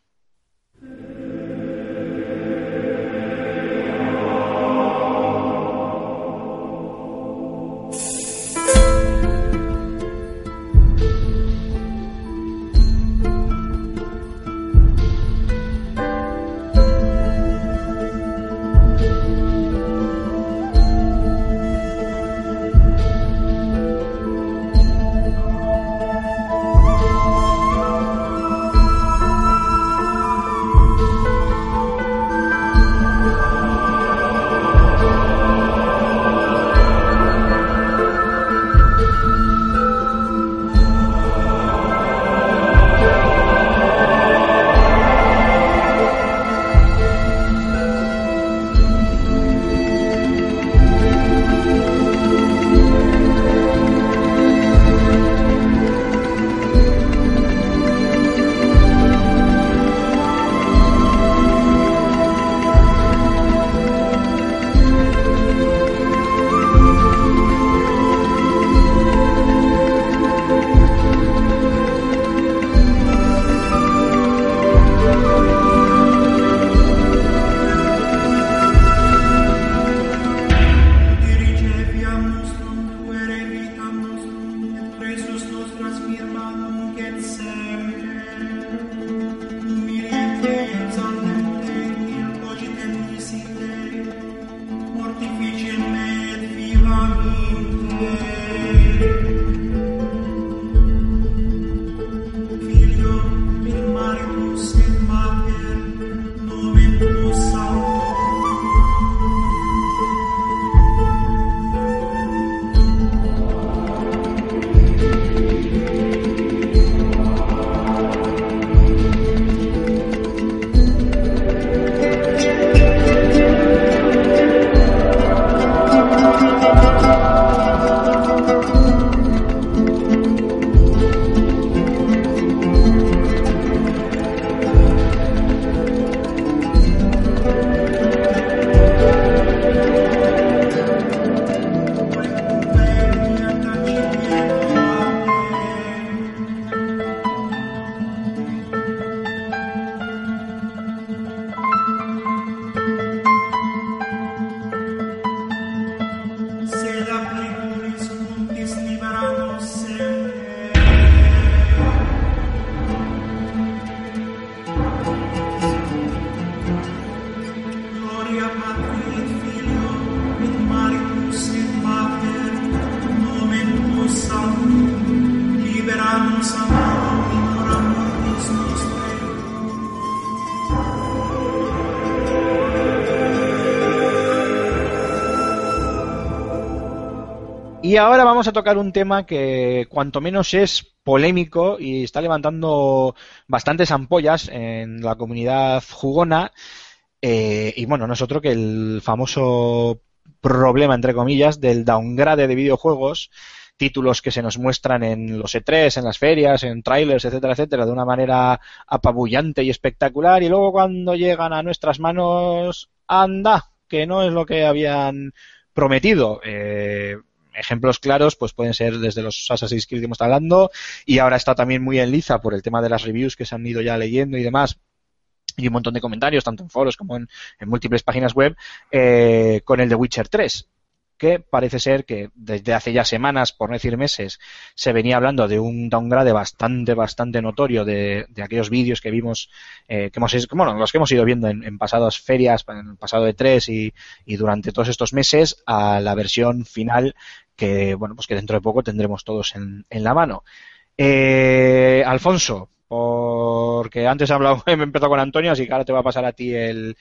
Speaker 1: Vamos a tocar un tema que cuanto menos es polémico y está levantando bastantes ampollas en la comunidad jugona. Eh, y bueno, no es otro que el famoso problema, entre comillas, del downgrade de videojuegos, títulos que se nos muestran en los E3, en las ferias, en trailers, etcétera, etcétera, de una manera apabullante y espectacular, y luego cuando llegan a nuestras manos, anda, que no es lo que habían prometido. Eh, ejemplos claros pues pueden ser desde los Assassin's Creed que hemos estado hablando y ahora está también muy en liza por el tema de las reviews que se han ido ya leyendo y demás y un montón de comentarios, tanto en foros como en, múltiples páginas web, eh, con el de Witcher 3 que parece ser que desde hace ya semanas, por no decir meses, se venía hablando de un downgrade bastante, bastante notorio de, de aquellos vídeos que vimos, eh, que hemos, bueno, los que hemos ido viendo en, en pasadas ferias, en el pasado de tres y, y durante todos estos meses, a la versión final que, bueno, pues que dentro de poco tendremos todos en, en la mano. Eh, Alfonso, porque antes he hablado, *laughs* he empezado con Antonio, así que ahora te va a pasar a ti el,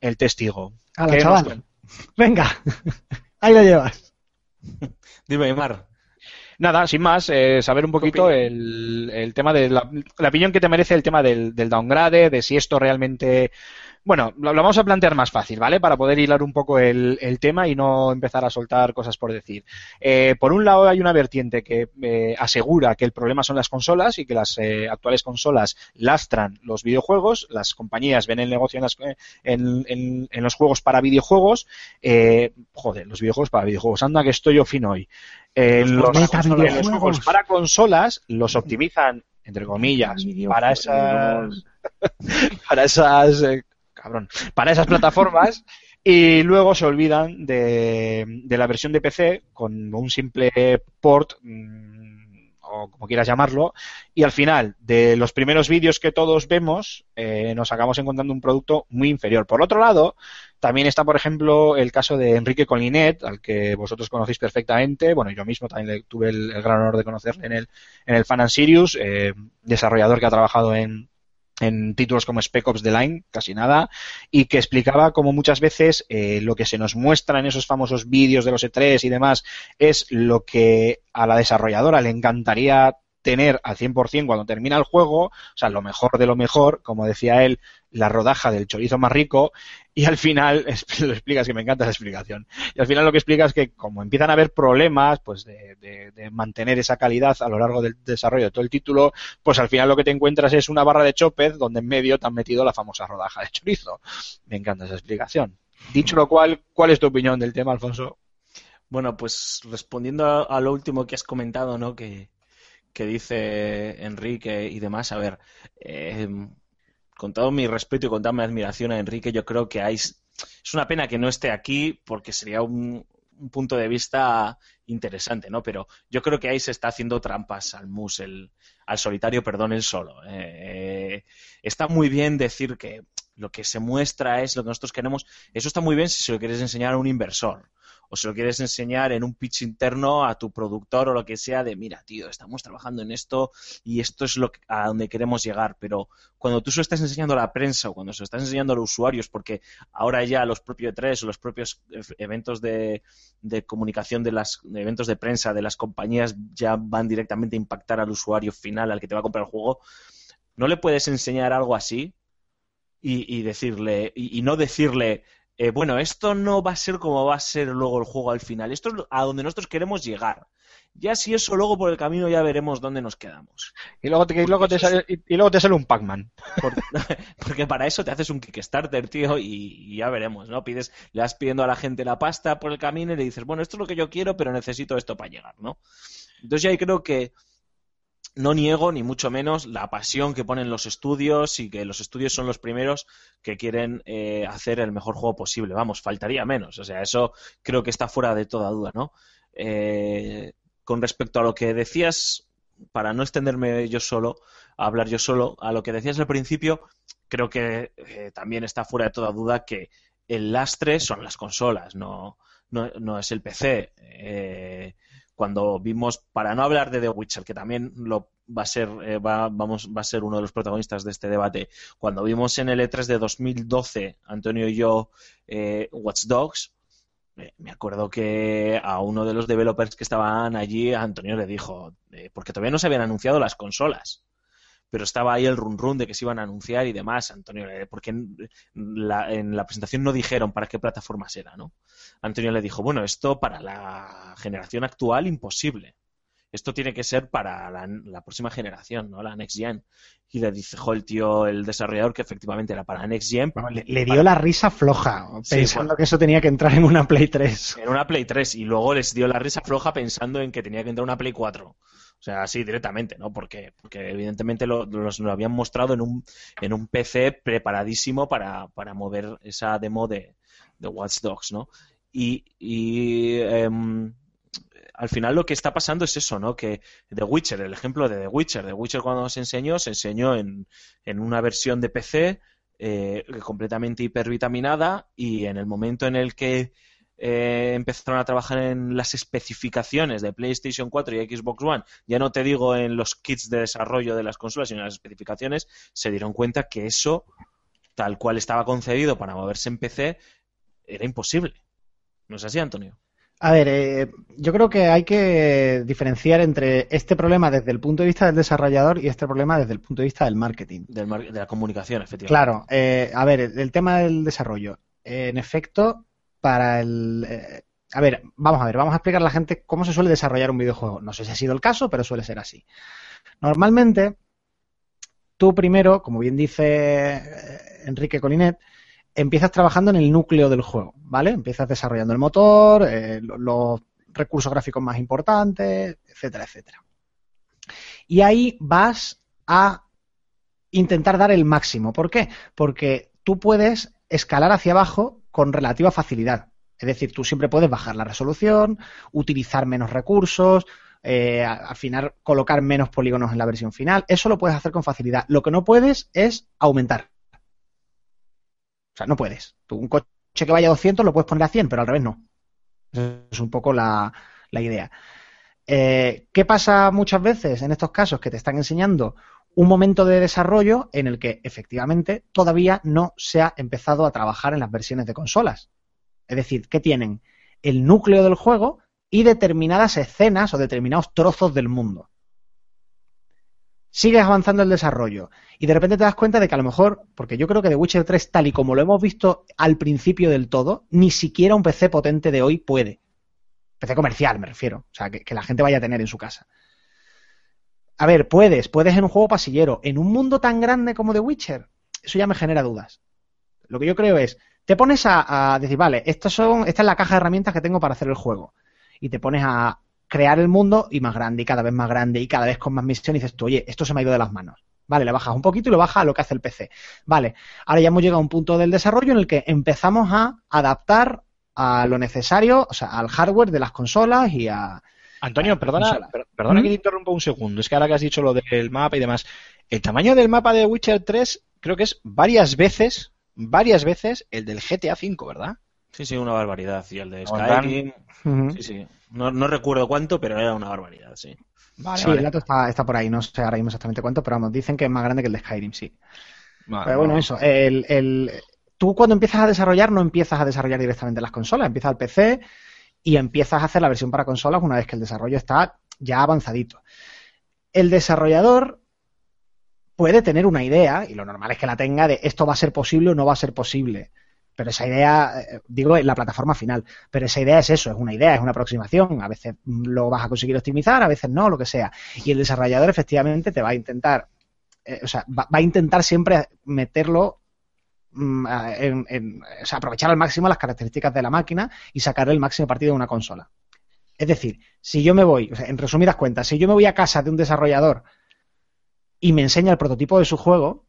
Speaker 1: el testigo.
Speaker 2: Hala,
Speaker 1: ¿Qué nos
Speaker 2: chaval.
Speaker 1: cuentas?
Speaker 2: Venga, ahí lo llevas. *laughs*
Speaker 3: Dime, Mar.
Speaker 1: Nada, sin más, eh, saber un poquito el, el tema de la, la opinión que te merece el tema del, del downgrade, de si esto realmente. Bueno, lo, lo vamos a plantear más fácil, ¿vale? Para poder hilar un poco el, el tema y no empezar a soltar cosas por decir. Eh, por un lado, hay una vertiente que eh, asegura que el problema son las consolas y que las eh, actuales consolas lastran los videojuegos. Las compañías ven el negocio en, las- en- en- en los juegos para videojuegos. Eh, joder, los videojuegos para videojuegos. Anda, que estoy yo fino hoy. Eh, los, los juegos para consolas los optimizan, entre comillas, para esas *laughs* para esas eh, cabrón, para esas plataformas y luego se olvidan de, de la versión de PC con un simple port mm, o como quieras llamarlo y al final de los primeros vídeos que todos vemos eh, nos acabamos encontrando un producto muy inferior. Por otro lado, también está, por ejemplo, el caso de Enrique Colinet, al que vosotros conocéis perfectamente. Bueno, yo mismo también tuve el, el gran honor de conocerle en el, en el Fan and Sirius, eh, desarrollador que ha trabajado en, en títulos como Spec Ops The Line, casi nada, y que explicaba como muchas veces eh, lo que se nos muestra en esos famosos vídeos de los E3 y demás es lo que a la desarrolladora le encantaría tener al 100% cuando termina el juego, o sea, lo mejor de lo mejor, como decía él, la rodaja del chorizo más rico, y al final, *laughs* lo explicas que me encanta esa explicación, y al final lo que explica es que como empiezan a haber problemas, pues de, de- de mantener esa calidad a lo largo del desarrollo de todo el título, pues al final lo que te encuentras es una barra de chopez donde en medio te han metido la famosa rodaja de chorizo. Me encanta esa explicación. Dicho lo cual, ¿cuál es tu opinión del tema, Alfonso?
Speaker 3: Bueno, pues respondiendo a, a lo último que has comentado, ¿no? Que, que dice Enrique y demás, a ver, eh, con todo mi respeto y con toda mi admiración a Enrique, yo creo que hay, es una pena que no esté aquí porque sería un, un punto de vista interesante, ¿no? Pero yo creo que ahí se está haciendo trampas al mus, el, al solitario, perdón, el solo. Eh, está muy bien decir que lo que se muestra es lo que nosotros queremos. Eso está muy bien si se lo quieres enseñar a un inversor o se lo quieres enseñar en un pitch interno a tu productor o lo que sea de mira tío estamos trabajando en esto y esto es lo que- a donde queremos llegar pero cuando tú se lo estás enseñando a la prensa o cuando se lo estás enseñando a los usuarios porque ahora ya los propios E3 o los propios eventos de, de comunicación de de eventos de prensa de las compañías ya van directamente a impactar al usuario final al que te va a comprar el juego no le puedes enseñar algo así y, y decirle y no decirle eh, bueno, esto no va a ser como va a ser luego el juego al final. Esto es a donde nosotros queremos llegar. Ya si eso luego por el camino ya veremos dónde nos quedamos.
Speaker 1: Y luego te, y luego te,
Speaker 3: es-
Speaker 1: sale, y, luego te sale un Pac-Man.
Speaker 3: Por- *laughs* porque para eso te haces un Kickstarter, tío, y, y ya veremos, ¿no? Pides, le vas pidiendo a la gente la pasta por el camino y le dices, bueno, esto es lo que yo quiero, pero necesito esto para llegar, ¿no? Entonces yo ahí creo que no niego ni mucho menos la pasión que ponen los estudios y que los estudios son los primeros que quieren eh, hacer el mejor juego posible. Vamos, faltaría menos. O sea, eso creo que está fuera de toda duda, ¿no? Eh, con respecto a lo que decías, para no extenderme yo solo, a hablar yo solo, a lo que decías al principio, creo que eh, también está fuera de toda duda que el lastre son las consolas, no, no, es el PC. Eh, cuando vimos, para no hablar de The Witcher, que también lo va a ser, eh, va, vamos, va a ser uno de los protagonistas de este debate, cuando vimos en el E3 de 2012, Antonio y yo, eh, Watch Dogs, eh, me acuerdo que a uno de los developers que estaban allí, Antonio le dijo, eh, porque todavía no se habían anunciado las consolas, pero estaba ahí el run run de que se iban a anunciar y demás, Antonio, porque en la, en la presentación no dijeron para qué plataformas era, ¿no? Antonio le dijo, bueno, esto para la generación actual imposible. Esto tiene que ser para la, la próxima generación, ¿no? La Next Gen. Y le dijo el tío, el desarrollador, que efectivamente era para Next Gen.
Speaker 2: Le, le dio la risa floja,
Speaker 3: Sí,
Speaker 2: pensando
Speaker 3: bueno.
Speaker 2: que eso tenía que entrar en una Play 3.
Speaker 3: En una Play 3 y luego les dio la risa floja pensando en que tenía que entrar una Play 4. O sea, así directamente, ¿no? Porque, porque evidentemente lo, los- lo habían mostrado en un, en un PC preparadísimo para, para mover esa demo de, de Watch Dogs, ¿no? Y, y, em, al final lo que está pasando es eso, ¿no? Que The Witcher, el ejemplo de The Witcher, The Witcher cuando se enseñó, se enseñó en, en una versión de PC eh, completamente hipervitaminada y en el momento en el que eh, empezaron a trabajar en las especificaciones de PlayStation 4 y Xbox One, ya no te digo en los kits de desarrollo de las consolas, sino en las especificaciones, se dieron cuenta que eso, tal cual estaba concebido para moverse en PC, era imposible. ¿No es así, Antonio?
Speaker 2: A ver, eh, yo creo que hay que diferenciar entre este problema desde el punto de vista del desarrollador y este problema desde el punto de vista del marketing.
Speaker 3: Del mar- de la comunicación, efectivamente.
Speaker 2: Claro, eh, a ver, el, el tema del desarrollo. En efecto, para el... eh, a ver, vamos a ver, vamos a explicar a la gente cómo se suele desarrollar un videojuego. No sé si ha sido el caso, pero suele ser así. Normalmente, tú primero, como bien dice eh, Enrique Colinet, empiezas trabajando en el núcleo del juego, ¿vale? Empiezas desarrollando el motor, eh, lo- los recursos gráficos más importantes, etcétera, etcétera. Y ahí vas a intentar dar el máximo. ¿Por qué? Porque tú puedes escalar hacia abajo con relativa facilidad. Es decir, tú siempre puedes bajar la resolución, utilizar menos recursos, eh, al final colocar menos polígonos en la versión final. Eso lo puedes hacer con facilidad. Lo que no puedes es aumentar. O sea, no puedes. Tú un coche que vaya a 200 lo puedes poner a 100, pero al revés no. Esa es un poco la, la idea. Eh, ¿Qué pasa muchas veces en estos casos que te están enseñando un momento de desarrollo en el que efectivamente todavía no se ha empezado a trabajar en las versiones de consolas? Es decir, que tienen el núcleo del juego y determinadas escenas o determinados trozos del mundo. Sigues avanzando el desarrollo y de repente te das cuenta de que a lo mejor, porque yo creo que The Witcher 3, tal y como lo hemos visto al principio del todo, ni siquiera un PC potente de hoy puede. PC comercial, me refiero. O sea, que, que la gente vaya a tener en su casa. A ver, puedes, puedes en un juego pasillero. En un mundo tan grande como The Witcher, eso ya me genera dudas. Lo que yo creo es, te pones a, decir, vale, estos son, esta es la caja de herramientas que tengo para hacer el juego. Y te pones a crear el mundo y más grande, y cada vez más grande, y cada vez con más misiones, y dices tú, oye, esto se me ha ido de las manos. Vale, le bajas un poquito y lo bajas a lo que hace el PC. Vale, ahora ya hemos llegado a un punto del desarrollo en el que empezamos a adaptar a lo necesario, o sea, al hardware de las consolas y a,
Speaker 1: Antonio, perdona, perdona
Speaker 2: ¿Mm?
Speaker 1: que te interrumpa un segundo. Es que ahora que has dicho lo del mapa y demás, el tamaño del mapa de Witcher 3 creo que es varias veces, varias veces el del GTA 5, ¿verdad?
Speaker 3: Sí, sí, una barbaridad. Y el de Skyrim, sí, sí. No, no recuerdo cuánto, pero era una barbaridad, sí.
Speaker 1: Vale,
Speaker 2: sí,
Speaker 1: vale.
Speaker 2: el dato está, está por ahí, no sé ahora mismo exactamente cuánto, pero vamos, dicen que es más grande que el de Skyrim, sí.
Speaker 1: Vale,
Speaker 2: Pero bueno,
Speaker 1: vale.
Speaker 2: eso, el, el- tú cuando empiezas a desarrollar no empiezas a desarrollar directamente las consolas, empiezas al PC y empiezas a hacer la versión para consolas una vez que el desarrollo está ya avanzadito. El desarrollador puede tener una idea, y lo normal es que la tenga, de esto va a ser posible o no va a ser posible. Pero esa idea, eh, digo, en la plataforma final, pero esa idea es eso, es una idea, es una aproximación. A veces lo vas a conseguir optimizar, a veces no, lo que sea. Y el desarrollador efectivamente te va a intentar, eh, o sea, va, a intentar siempre meterlo, en- en- aprovechar al máximo las características de la máquina y sacar el máximo partido de una consola. Es decir, si yo me voy, en resumidas cuentas, si yo me voy a casa de un desarrollador y me enseña el prototipo de su juego,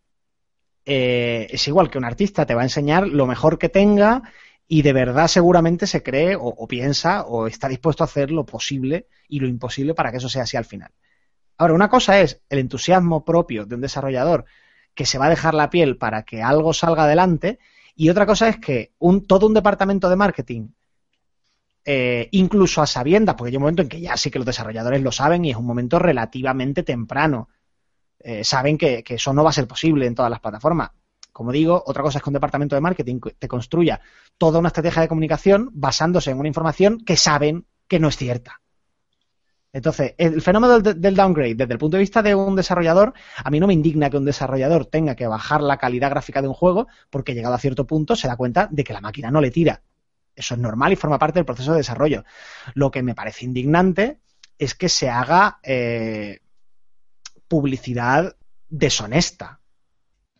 Speaker 2: eh, es igual que un artista, te va a enseñar lo mejor que tenga y de verdad seguramente se cree o piensa o está dispuesto a hacer lo posible y lo imposible para que eso sea así al final. Ahora, una cosa es el entusiasmo propio de un desarrollador que se va a dejar la piel para que algo salga adelante y otra cosa es que un, todo un departamento de marketing eh, incluso a sabiendas, porque hay un momento en que ya sí que los desarrolladores lo saben y es un momento relativamente temprano. Eh, saben que, que eso no va a ser posible en todas las plataformas. como digo, otra cosa es que un departamento de marketing te construya toda una estrategia de comunicación basándose en una información que saben que no es cierta. Entonces, el fenómeno del, downgrade, desde el punto de vista de un desarrollador, a mí no me indigna que un desarrollador tenga que bajar la calidad gráfica de un juego porque llegado a cierto punto se da cuenta de que la máquina no le tira. Eso es normal y forma parte del proceso de desarrollo. Lo que me parece indignante es que se haga eh, publicidad deshonesta.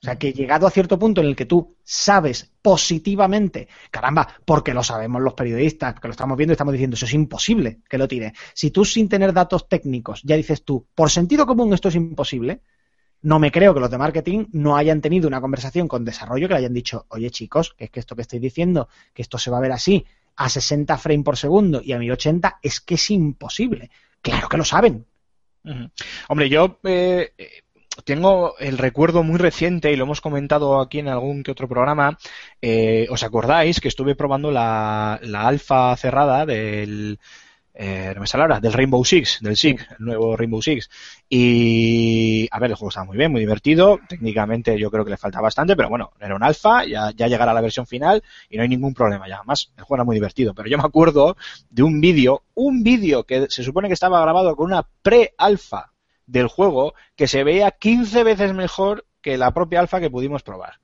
Speaker 2: Sea, que llegado a cierto punto en el que tú sabes positivamente, caramba, porque lo sabemos los periodistas, que lo estamos viendo y estamos diciendo, eso es imposible que lo tire. Si tú sin tener datos técnicos ya dices tú, por sentido común esto es imposible, no me creo que los de marketing no hayan tenido una conversación con desarrollo que le hayan dicho, oye chicos, que es que esto que estáis diciendo, que esto se va a ver así, a 60 frames por segundo y a 1080, es que es imposible. Claro que lo saben.
Speaker 1: Hombre, yo eh, tengo el recuerdo muy reciente y lo hemos comentado aquí en algún que otro programa. Eh, ¿Os acordáis que estuve probando la, la alfa cerrada del, eh, no me sale ahora, del Rainbow Six, del SIG, el nuevo Rainbow Six. Y, a ver, el juego estaba muy bien, muy divertido. Técnicamente yo creo que le falta bastante, pero bueno, era un alfa, ya, ya llegará la versión final y no hay ningún problema ya. Además, el juego era muy divertido. Pero yo me acuerdo de un vídeo, un vídeo que se supone que estaba grabado con una pre-alfa del juego que se veía 15 veces mejor que la propia alfa que pudimos probar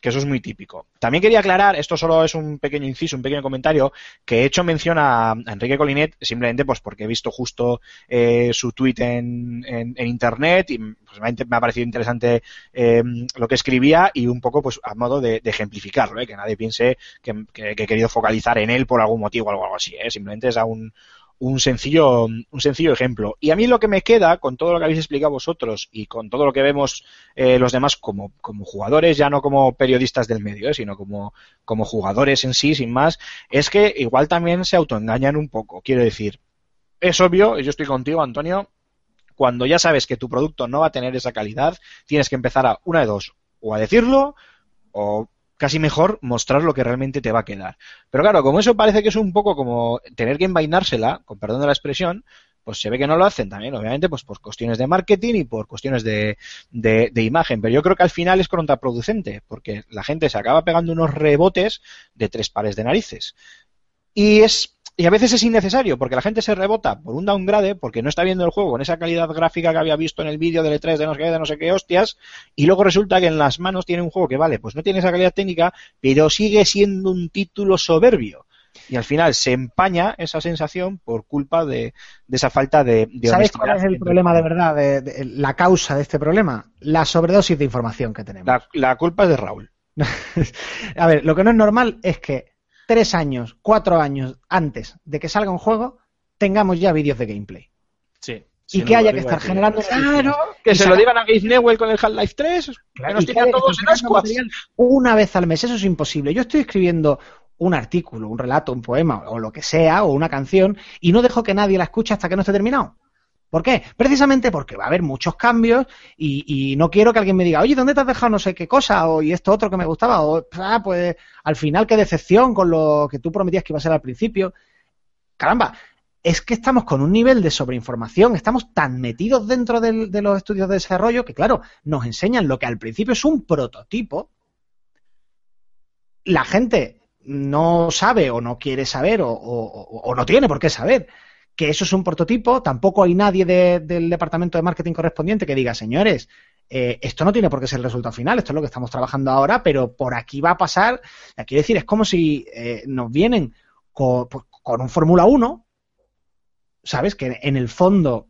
Speaker 1: que eso es muy típico. También quería aclarar, esto solo es un pequeño inciso, un pequeño comentario, que he hecho mención a, Enrique Colinet simplemente pues porque he visto justo eh, su tweet en, en, en, internet y pues, me ha parecido interesante eh, lo que escribía y un poco pues a modo de, ejemplificarlo, ¿eh? que nadie piense que, he querido focalizar en él por algún motivo o algo así, ¿eh? simplemente es a un, un sencillo, un sencillo ejemplo. Y a mí lo que me queda, con todo lo que habéis explicado vosotros y con todo lo que vemos eh, los demás como, como jugadores, ya no como periodistas del medio, eh, sino como, como jugadores en sí, sin más, es que igual también se autoengañan un poco. Quiero decir, es obvio, yo estoy contigo, Antonio, cuando ya sabes que tu producto no va a tener esa calidad, tienes que empezar a una de dos, o a decirlo, o casi mejor mostrar lo que realmente te va a quedar. Pero claro, como eso parece que es un poco como tener que envainársela, con perdón de la expresión, pues se ve que no lo hacen también, obviamente, pues por cuestiones de marketing y por cuestiones de, de, de, imagen. Pero yo creo que al final es contraproducente, porque la gente se acaba pegando unos rebotes de tres pares de narices. Y es y a veces es innecesario, porque la gente se rebota por un downgrade, porque no está viendo el juego con esa calidad gráfica que había visto en el vídeo del E3 de no sé qué, de no sé qué hostias, y luego resulta que en las manos tiene un juego que vale, pues no tiene esa calidad técnica, pero sigue siendo un título soberbio. Y al final se empaña esa sensación por culpa de, de esa falta de, de
Speaker 2: ¿Sabes cuál es el problema de verdad? De, de, la causa de este problema? La sobredosis de información que tenemos.
Speaker 1: La, la culpa es de Raúl. *laughs*
Speaker 2: a ver, lo que no es normal es que tres años, cuatro años antes de que salga un juego, tengamos ya vídeos de gameplay.
Speaker 1: Sí.
Speaker 2: Y que haya que estar generando.
Speaker 1: Claro, que se lo digan a Gabe Newell con el Half-Life 3, claro, que nos tienen todos en ascuas.
Speaker 2: Una vez al mes, eso es imposible. Yo estoy escribiendo un artículo, un relato, un poema o lo que sea, o una canción, y no dejo que nadie la escuche hasta que no esté terminado. ¿Por qué? Precisamente porque va a haber muchos cambios y, no quiero que alguien me diga, oye, ¿dónde te has dejado no sé qué cosa? O y esto otro que me gustaba. O, ah, pues al final qué decepción con lo que tú prometías que iba a ser al principio. Caramba, es que estamos con un nivel de sobreinformación, estamos tan metidos dentro de, los estudios de desarrollo que, claro, nos enseñan lo que al principio es un prototipo. La gente no sabe o no quiere saber o no tiene por qué saber que eso es un prototipo, tampoco hay nadie de, del departamento de marketing correspondiente que diga, señores, eh, esto no tiene por qué ser el resultado final, esto es lo que estamos trabajando ahora, pero por aquí va a pasar. Quiero decir, es como si eh, nos vienen con, pues, con un Fórmula 1, ¿sabes? Que en el fondo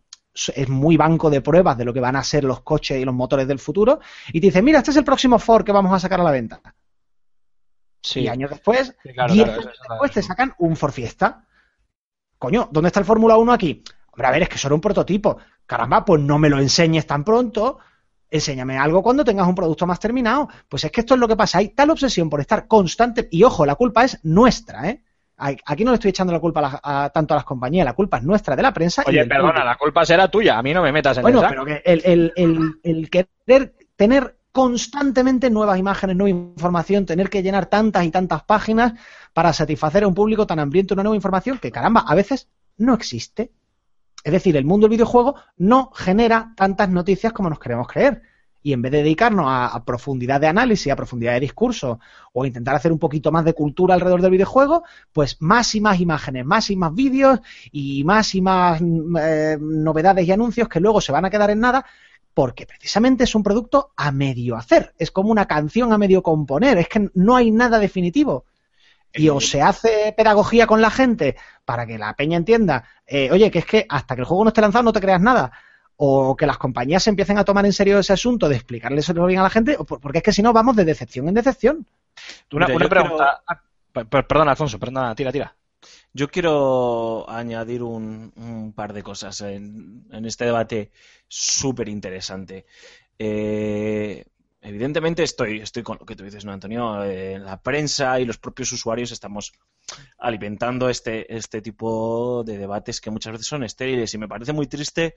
Speaker 2: es muy banco de pruebas de lo que van a ser los coches y los motores del futuro, y te dice, mira, este es el próximo Ford que vamos a sacar a la venta. Sí. Y años después, sí, claro, 10 claro, años después, te sacan un Ford Fiesta coño, ¿dónde está el Fórmula 1 aquí? Hombre, a ver, es que era un prototipo. Caramba, pues no me lo enseñes tan pronto. Enséñame algo cuando tengas un producto más terminado. Pues es que esto es lo que pasa. Hay tal obsesión por estar constante. Y ojo, la culpa es nuestra, ¿eh? Aquí no le estoy echando la culpa a, la, a, tanto a las compañías, la culpa es nuestra de la prensa.
Speaker 1: Oye, perdona, público. la culpa será tuya, a mí no me metas en
Speaker 2: bueno,
Speaker 1: esa.
Speaker 2: pero que el, el, el, el, querer tener constantemente nuevas imágenes, nueva información, tener que llenar tantas y tantas páginas para satisfacer a un público tan hambriento una nueva información que, caramba, a veces no existe. Es decir, el mundo del videojuego no genera tantas noticias como nos queremos creer. y en vez de dedicarnos a, profundidad de análisis, a profundidad de discurso o intentar hacer un poquito más de cultura alrededor del videojuego, pues más y más imágenes, más y más vídeos y más y más mm, eh, novedades y anuncios que luego se van a quedar en nada porque precisamente es un producto a medio hacer, es como una canción a medio componer, es que no hay nada definitivo. Y o se hace pedagogía con la gente para que la peña entienda, eh, oye, que es que hasta que el juego no esté lanzado no te creas nada. O que las compañías se empiecen a tomar en serio ese asunto de explicarles eso bien a la gente, porque es que si no vamos de decepción en decepción.
Speaker 1: Una,
Speaker 3: Mira,
Speaker 1: una
Speaker 3: yo
Speaker 1: pregunta. Per- per- Perdona, Alfonso, perdona, tira, tira.
Speaker 3: Yo quiero añadir un, un par de cosas en, en este debate súper interesante. Eh, evidentemente estoy, estoy con lo que tú dices, ¿no, Antonio? Eh, la prensa y los propios usuarios estamos alimentando este, este tipo de debates que muchas veces son estériles y me parece muy triste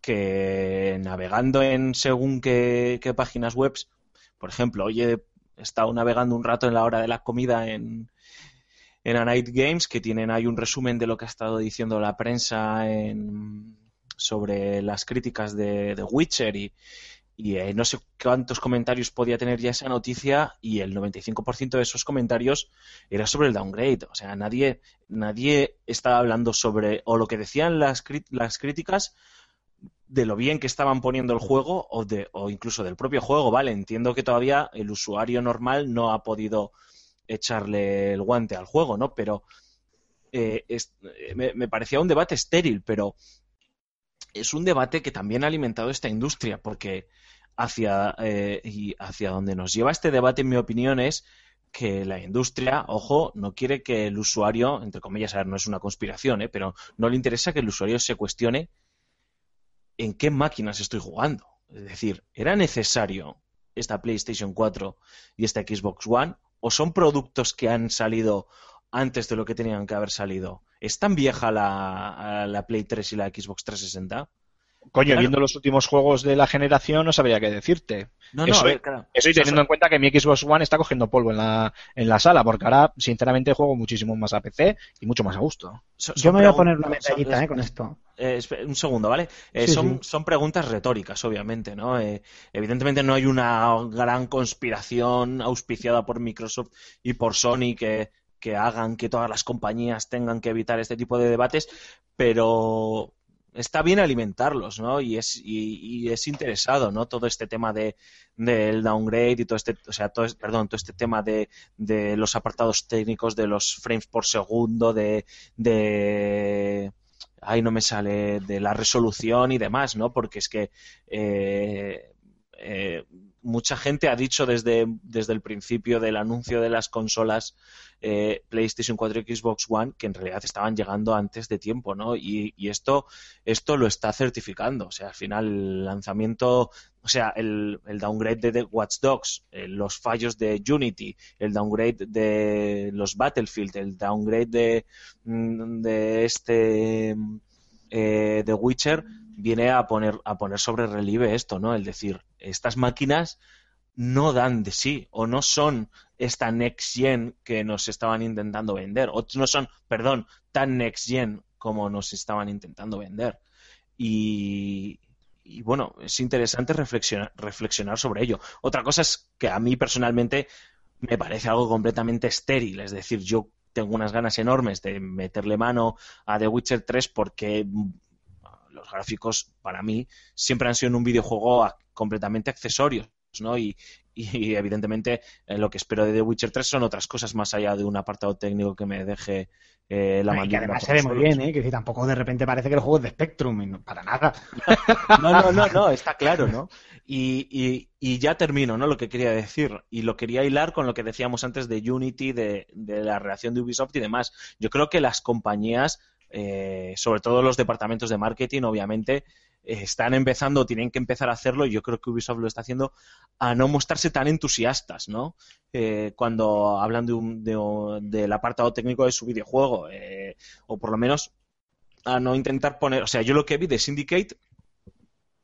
Speaker 3: que navegando en según qué, qué páginas web, por ejemplo, hoy he estado navegando un rato en la hora de la comida en, en A Night Games, que tienen ahí un resumen de lo que ha estado diciendo la prensa en- sobre las críticas de, de Witcher y, y, eh, no sé cuántos comentarios podía tener ya esa noticia y el 95% de esos comentarios era sobre el downgrade. O sea, nadie, nadie estaba hablando sobre o lo que decían las, críticas de lo bien que estaban poniendo el juego o, de, o incluso del propio juego, ¿vale? Entiendo que todavía el usuario normal no ha podido echarle el guante al juego, ¿no? Pero eh, eh, me parecía un debate estéril, pero es un debate que también ha alimentado esta industria, porque hacia, eh, y hacia donde nos lleva este debate, en mi opinión, es que la industria, ojo, no quiere que el usuario, entre comillas, a ver, no es una conspiración, ¿eh? pero no le interesa que el usuario se cuestione en qué máquinas estoy jugando. Es decir, ¿era necesario esta PlayStation 4 y esta Xbox One? ¿O son productos que han salido antes de lo que tenían que haber salido? ¿Es tan vieja la, la Play 3 y la Xbox 360?
Speaker 1: Coño,
Speaker 3: Claro.
Speaker 1: viendo los últimos juegos de la generación, no sabría qué decirte.
Speaker 3: No, no,
Speaker 1: Eso
Speaker 3: a ver, claro.
Speaker 1: Eso y teniendo en cuenta que mi Xbox One está cogiendo polvo en la, en la sala, porque ahora, sinceramente, juego muchísimo más a PC y mucho más a gusto.
Speaker 2: Yo me voy a poner una
Speaker 3: son-
Speaker 2: medallita eh, con esto.
Speaker 3: Eh, un segundo, ¿vale? Eh,
Speaker 2: Sí,
Speaker 3: son,
Speaker 2: sí.
Speaker 3: son preguntas retóricas, obviamente, ¿no? Eh, evidentemente no hay una gran conspiración auspiciada por Microsoft y por Sony que, que hagan que todas las compañías tengan que evitar este tipo de debates, pero está bien alimentarlos, ¿no? Y es, y, es interesado, ¿no? Todo este tema de del downgrade y todo este, o sea, todo, perdón, todo este tema de, de los apartados técnicos, de los frames por segundo, de, de ahí no me sale de la resolución y demás, ¿no? Porque es que eh, eh, mucha gente ha dicho desde, desde el principio del anuncio de las consolas eh, PlayStation 4 y Xbox One que en realidad estaban llegando antes de tiempo, ¿no? Y, esto, esto lo está certificando. O sea, al final el lanzamiento, o sea, el, el downgrade de The Watch Dogs, eh, los fallos de Unity, el downgrade de los Battlefield, el downgrade de, mm, de este eh, Witcher viene a poner a poner sobre relieve esto, ¿no? El decir, estas máquinas no dan de sí o no son esta next gen que nos estaban intentando vender o no son, perdón, tan next gen como nos estaban intentando vender. Y, y bueno, es interesante reflexionar, reflexionar sobre ello. Otra cosa es que a mí personalmente me parece algo completamente estéril, es decir, yo tengo unas ganas enormes de meterle mano a The Witcher 3 porque los gráficos para mí siempre han sido en un videojuego completamente accesorios, ¿no? Y, y evidentemente eh, lo que espero de The Witcher 3 son otras cosas más allá de un apartado técnico que me deje eh, la
Speaker 2: y que
Speaker 3: mandíbula
Speaker 2: además
Speaker 3: por
Speaker 2: se ve muy bien, ¿eh? Que si tampoco de repente parece que el juego es de Spectrum, y no- para nada. *laughs*
Speaker 3: No, no, no, no, está claro, ¿no? Y, y, y ya termino, ¿no? Lo que quería decir. Y lo quería hilar con lo que decíamos antes de Unity, de, de la relación de Ubisoft y demás. Yo creo que las compañías, eh, sobre todo los departamentos de marketing, obviamente, eh, están empezando, tienen que empezar a hacerlo, y yo creo que Ubisoft lo está haciendo, a no mostrarse tan entusiastas, ¿no? Eh, cuando hablan de un, de un- del apartado técnico de su videojuego, eh, o por lo menos a no intentar poner, o sea, yo lo que vi de Syndicate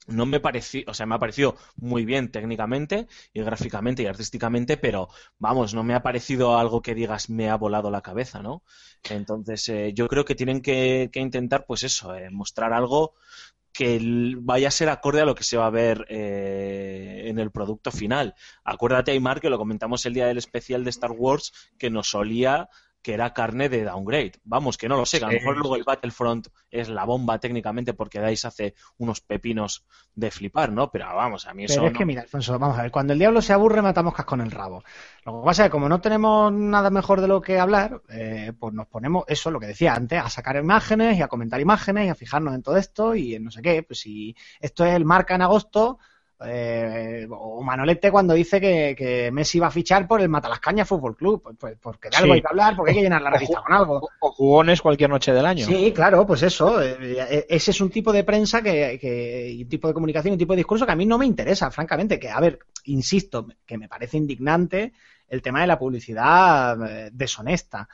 Speaker 3: no me pareció, o sea, me ha parecido muy bien técnicamente y gráficamente y artísticamente, pero vamos, no me ha parecido algo que digas me ha volado la cabeza, ¿no? Entonces, eh, yo creo que tienen que, intentar, pues eso, eh, mostrar algo que vaya a ser acorde a lo que se va a ver eh, en el producto final. Acuérdate, Aymar, que lo comentamos el día del especial de Star Wars, que nos solía que era carne de downgrade. Vamos, que no lo sé, que a lo mejor luego el Battlefront es la bomba técnicamente porque DICE hace unos pepinos de flipar, ¿no? Pero vamos, a mí eso
Speaker 2: Pero es
Speaker 3: no-
Speaker 2: que mira, Alfonso, vamos a ver, cuando el diablo se aburre matamos casco en el rabo. Lo que pasa es que como no tenemos nada mejor de lo que hablar, eh, pues nos ponemos eso, lo que decía antes, a sacar imágenes y a comentar imágenes y a fijarnos en todo esto y en no sé qué. Pues si esto es el marca en agosto, eh, o Manolete cuando dice que, que Messi va a fichar por el Matalascaña Fútbol Club, pues, pues porque de algo
Speaker 1: Sí.
Speaker 2: hay que hablar, porque hay que llenar la revista con algo.
Speaker 1: O, jugones cualquier noche del año.
Speaker 2: Sí, claro, pues eso. eh, eh, ese es un tipo de prensa que, que- y un tipo de comunicación, un tipo de discurso que a mí no me interesa, francamente. Que, a ver, insisto, que me parece indignante el tema de la publicidad eh, deshonesta.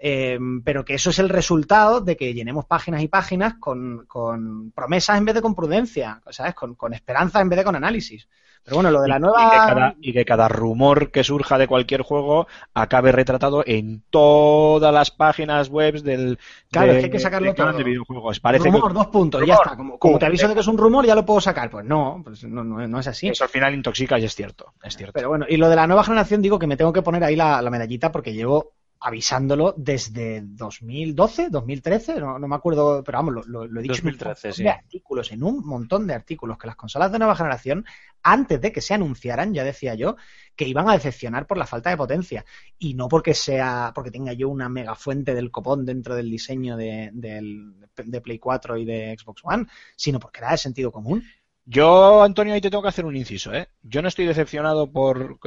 Speaker 2: Eh, pero que eso es el resultado de que llenemos páginas y páginas con, con promesas en vez de con prudencia, ¿sabes? Con, con esperanza en vez de con análisis. Pero bueno, lo de la nueva.
Speaker 1: Y que, cada, y que cada rumor que surja de cualquier juego acabe retratado en todas las páginas web del.
Speaker 2: Claro,
Speaker 1: de-
Speaker 2: es que hay que sacarlo
Speaker 1: de
Speaker 2: todo.
Speaker 1: de videojuegos. Parece
Speaker 2: rumor,
Speaker 1: que
Speaker 2: dos puntos, ya está. Como, como te aviso de que es un rumor, ya lo puedo sacar. Pues no, pues no, no, no es así.
Speaker 1: eso al final intoxica y es cierto. Es cierto.
Speaker 2: Pero bueno, y lo de la nueva generación, digo que me tengo que poner ahí la, la medallita porque llevo avisándolo desde 2012, 2013, no, no me acuerdo, pero vamos, lo, lo- lo he dicho
Speaker 3: 2013,
Speaker 2: en un
Speaker 3: sí.
Speaker 2: de artículos, en un montón de artículos, que las consolas de nueva generación, antes de que se anunciaran, ya decía yo, que iban a decepcionar por la falta de potencia. Y no porque sea, porque tenga yo una mega fuente del copón dentro del diseño de, del- de Play 4 y de Xbox One, sino porque era de sentido común.
Speaker 1: Yo, Antonio, ahí te tengo que hacer un inciso, ¿eh? Yo no estoy decepcionado por,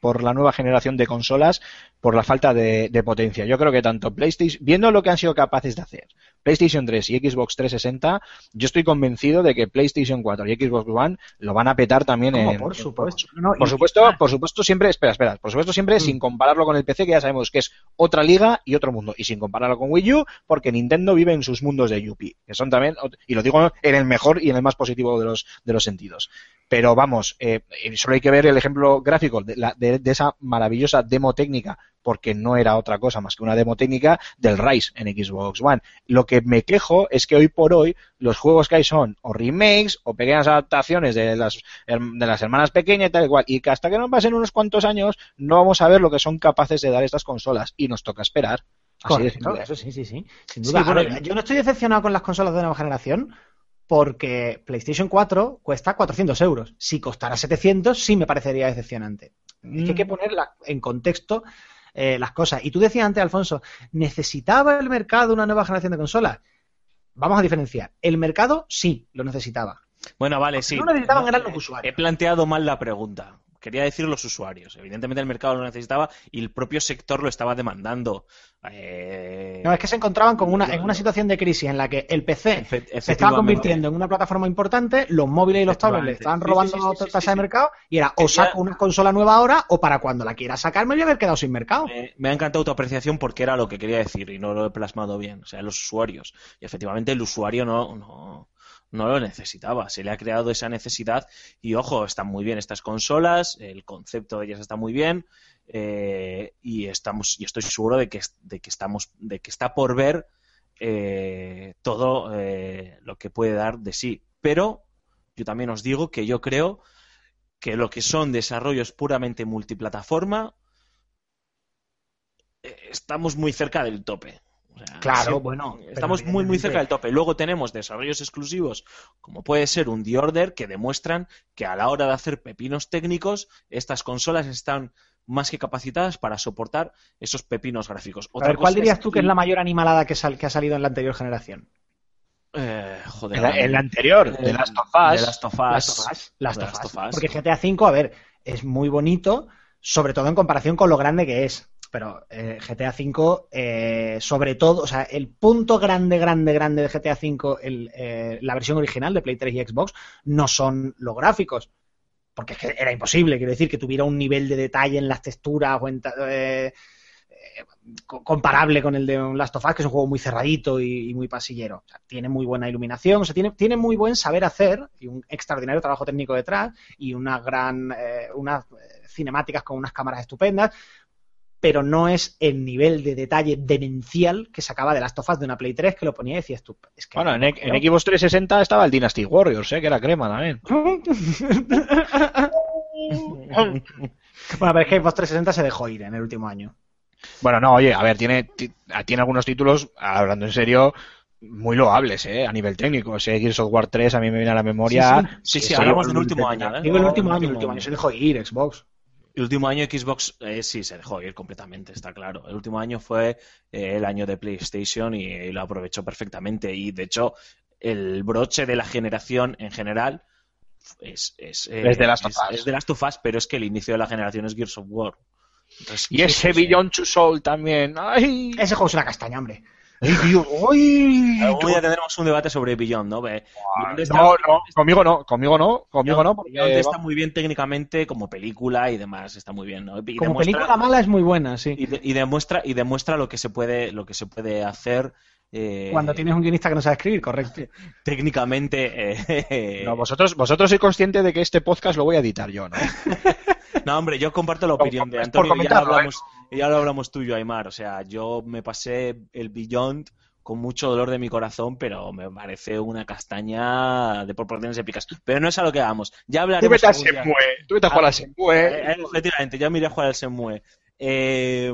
Speaker 1: por la nueva generación de consolas por la falta de, de potencia. Yo creo que tanto PlayStation, viendo lo que han sido capaces de hacer, PlayStation 3 y Xbox 360, yo estoy convencido de que PlayStation 4 y Xbox One lo van a petar también en,
Speaker 2: por supuesto.
Speaker 1: Por supuesto, por supuesto siempre, espera, espera, por supuesto siempre
Speaker 2: Mm.
Speaker 1: sin compararlo con el PC, que ya sabemos que es otra liga y otro mundo, y sin compararlo con Wii U, porque Nintendo vive en sus mundos de Yuppie, que son también, y lo digo en el mejor y en el más positivo de los, de los sentidos. Pero vamos, eh, eh, solo hay que ver el ejemplo gráfico de, la- de- de esa maravillosa demo técnica, porque no era otra cosa más que una demo técnica del Rise en Xbox One. Lo que me quejo es que hoy por hoy los juegos que hay son o remakes o pequeñas adaptaciones de las, herm- de las hermanas pequeñas y tal y cual, y que hasta que no pasen unos cuantos años no vamos a ver lo que son capaces de dar estas consolas y nos toca esperar.
Speaker 2: Correcto, eso sí, sí, sí. Sin duda.
Speaker 3: Bueno,
Speaker 2: yo no estoy decepcionado con las consolas de nueva generación porque PlayStation 4 cuesta 400 euros. Si costara 700, sí me parecería decepcionante. Es que hay que poner la- en contexto eh, las cosas. Y tú decías antes, Alfonso, ¿necesitaba el mercado una nueva generación de consolas? Vamos a diferenciar. El mercado sí lo necesitaba.
Speaker 3: Bueno, vale, sí.
Speaker 2: no necesitaban eran los
Speaker 3: He
Speaker 2: usuarios.
Speaker 3: planteado mal la pregunta. Quería decir los usuarios. Evidentemente el mercado lo necesitaba y el propio sector lo estaba demandando. Eh,
Speaker 2: No, es que se encontraban con una, en una situación de crisis en la que el PC se estaba convirtiendo en una plataforma importante, los móviles y los tablets le estaban robando
Speaker 3: sí, sí, sí,
Speaker 2: tasa de mercado y era o saco una consola nueva ahora o para cuando la quiera sacar me voy a haber quedado sin mercado.
Speaker 3: Me, me ha encantado tu apreciación porque era lo que quería decir y no lo he plasmado bien. O sea, los usuarios. Y efectivamente el usuario no, no, no lo necesitaba. Se le ha creado esa necesidad y ojo, están muy bien estas consolas, el concepto de ellas está muy bien eh, y estamos y estoy seguro de que, de que estamos de que está por ver eh, todo eh, lo que puede dar de sí. Pero yo también os digo que yo creo que lo que son desarrollos puramente multiplataforma estamos muy cerca del tope. O sea,
Speaker 2: Claro,
Speaker 3: sí,
Speaker 2: bueno,
Speaker 3: Estamos muy, muy cerca del tope. Luego tenemos desarrollos exclusivos, como puede ser un The Order, que demuestran que a la hora de hacer pepinos técnicos, estas consolas están más que capacitadas para soportar esos pepinos gráficos.
Speaker 2: A
Speaker 3: Otra
Speaker 2: ver, ¿cuál
Speaker 3: cosa
Speaker 2: dirías tú que es
Speaker 3: el-
Speaker 2: la mayor animalada que, sal- que ha salido en la anterior generación?
Speaker 3: Eh, joder,
Speaker 1: En la, en la anterior,
Speaker 3: eh,
Speaker 1: de Last of Us.
Speaker 3: de Last Us.
Speaker 2: of Us. Porque GTA V, a ver, es muy bonito, sobre todo en comparación con lo grande que es. Pero eh, GTA V, eh, sobre todo, o sea, el punto grande, grande, grande de GTA V, el, eh, la versión original de Play 3 y Xbox, no son los gráficos. Porque es que era imposible, quiero decir, que tuviera un nivel de detalle en las texturas o en eh, eh, co- comparable con el de un Last of Us, que es un juego muy cerradito y, muy pasillero. O sea, tiene muy buena iluminación, o sea, tiene, tiene muy buen saber hacer y un extraordinario trabajo técnico detrás y una gran, unas cinemáticas con unas cámaras estupendas. Pero no es el nivel de detalle demencial que sacaba de Last of Us de una Play 3 que lo ponía y decías tú. Es que
Speaker 1: Bueno, en, en Xbox 360 estaba el Dynasty Warriors, ¿eh? que era crema también. *laughs*
Speaker 2: Bueno, pero es que Xbox 360 se dejó ir en el último año.
Speaker 1: Bueno, no, oye, a ver, tiene, ti- tiene algunos títulos, hablando en serio, muy loables, ¿eh? A nivel técnico. Ese Gears of War 3 a mí me viene a la memoria.
Speaker 3: Sí, sí, hablamos del último año, ¿eh?
Speaker 2: Digo el último año, el
Speaker 3: último año
Speaker 2: se dejó ir Xbox.
Speaker 3: El último año Xbox eh, sí se dejó ir completamente, está claro. El último año fue eh, el año de PlayStation y, y lo aprovechó perfectamente. Y de hecho, el broche de la generación en general es, es, eh,
Speaker 1: Es Last of
Speaker 3: es- es The Last of Us, pero es que el inicio de la generación es Gears of War. Entonces,
Speaker 1: Y ese. Beyond Two Soul también. ¡Ay!
Speaker 2: Ese juego es una castaña, hombre.
Speaker 1: ¡Ay, Dios! ¡Ay!
Speaker 3: Algún día tendremos un debate sobre Beyond, ¿no? Ve, Beyond está-
Speaker 1: No, no, conmigo no, conmigo no, conmigo no, porque
Speaker 3: Beyond está muy bien técnicamente como película y demás, está muy bien, ¿no? Y
Speaker 2: Como
Speaker 3: demuestra-
Speaker 2: película mala es muy buena, sí.
Speaker 3: y, de- y demuestra y demuestra lo que se puede lo que se puede hacer eh,
Speaker 2: Cuando tienes un guionista que no sabe escribir, correcto. *laughs*
Speaker 3: técnicamente eh,
Speaker 1: no, vosotros, vosotros sois conscientes de que este podcast lo voy a editar yo, ¿no? *laughs*
Speaker 3: no hombre yo comparto la
Speaker 1: Por-
Speaker 3: opinión de Antonio ya lo
Speaker 1: ¿eh?
Speaker 3: hablamos y ya lo hablamos tú y yo Aymar o sea yo me pasé el Beyond con mucho dolor de mi corazón, pero me parece una castaña de proporciones épicas. Pero no es a lo que vamos. Ya
Speaker 1: Tú
Speaker 3: hablaremos.
Speaker 1: vete a. Semue, tú vete a jugar a
Speaker 3: Eh,
Speaker 1: Semue.
Speaker 3: eh, efectivamente, ya me iré a jugar al Semue. Eh,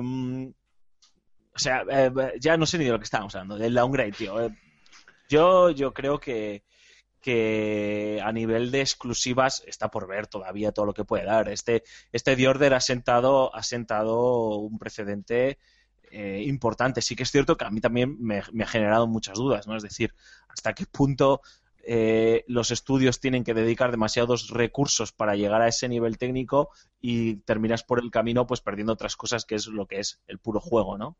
Speaker 3: o sea, eh, ya no sé ni de lo que estábamos hablando, del downgrade, tío. Eh, yo, yo creo que, que a nivel de exclusivas está por ver todavía todo lo que puede dar. Este, este Order ha sentado, ha sentado un precedente eh, importante. Sí que es cierto que a mí también me, me ha generado muchas dudas, ¿no? Es decir, hasta qué punto eh, los estudios tienen que dedicar demasiados recursos para llegar a ese nivel técnico y terminas por el camino pues perdiendo otras cosas que es lo que es el puro juego, ¿no?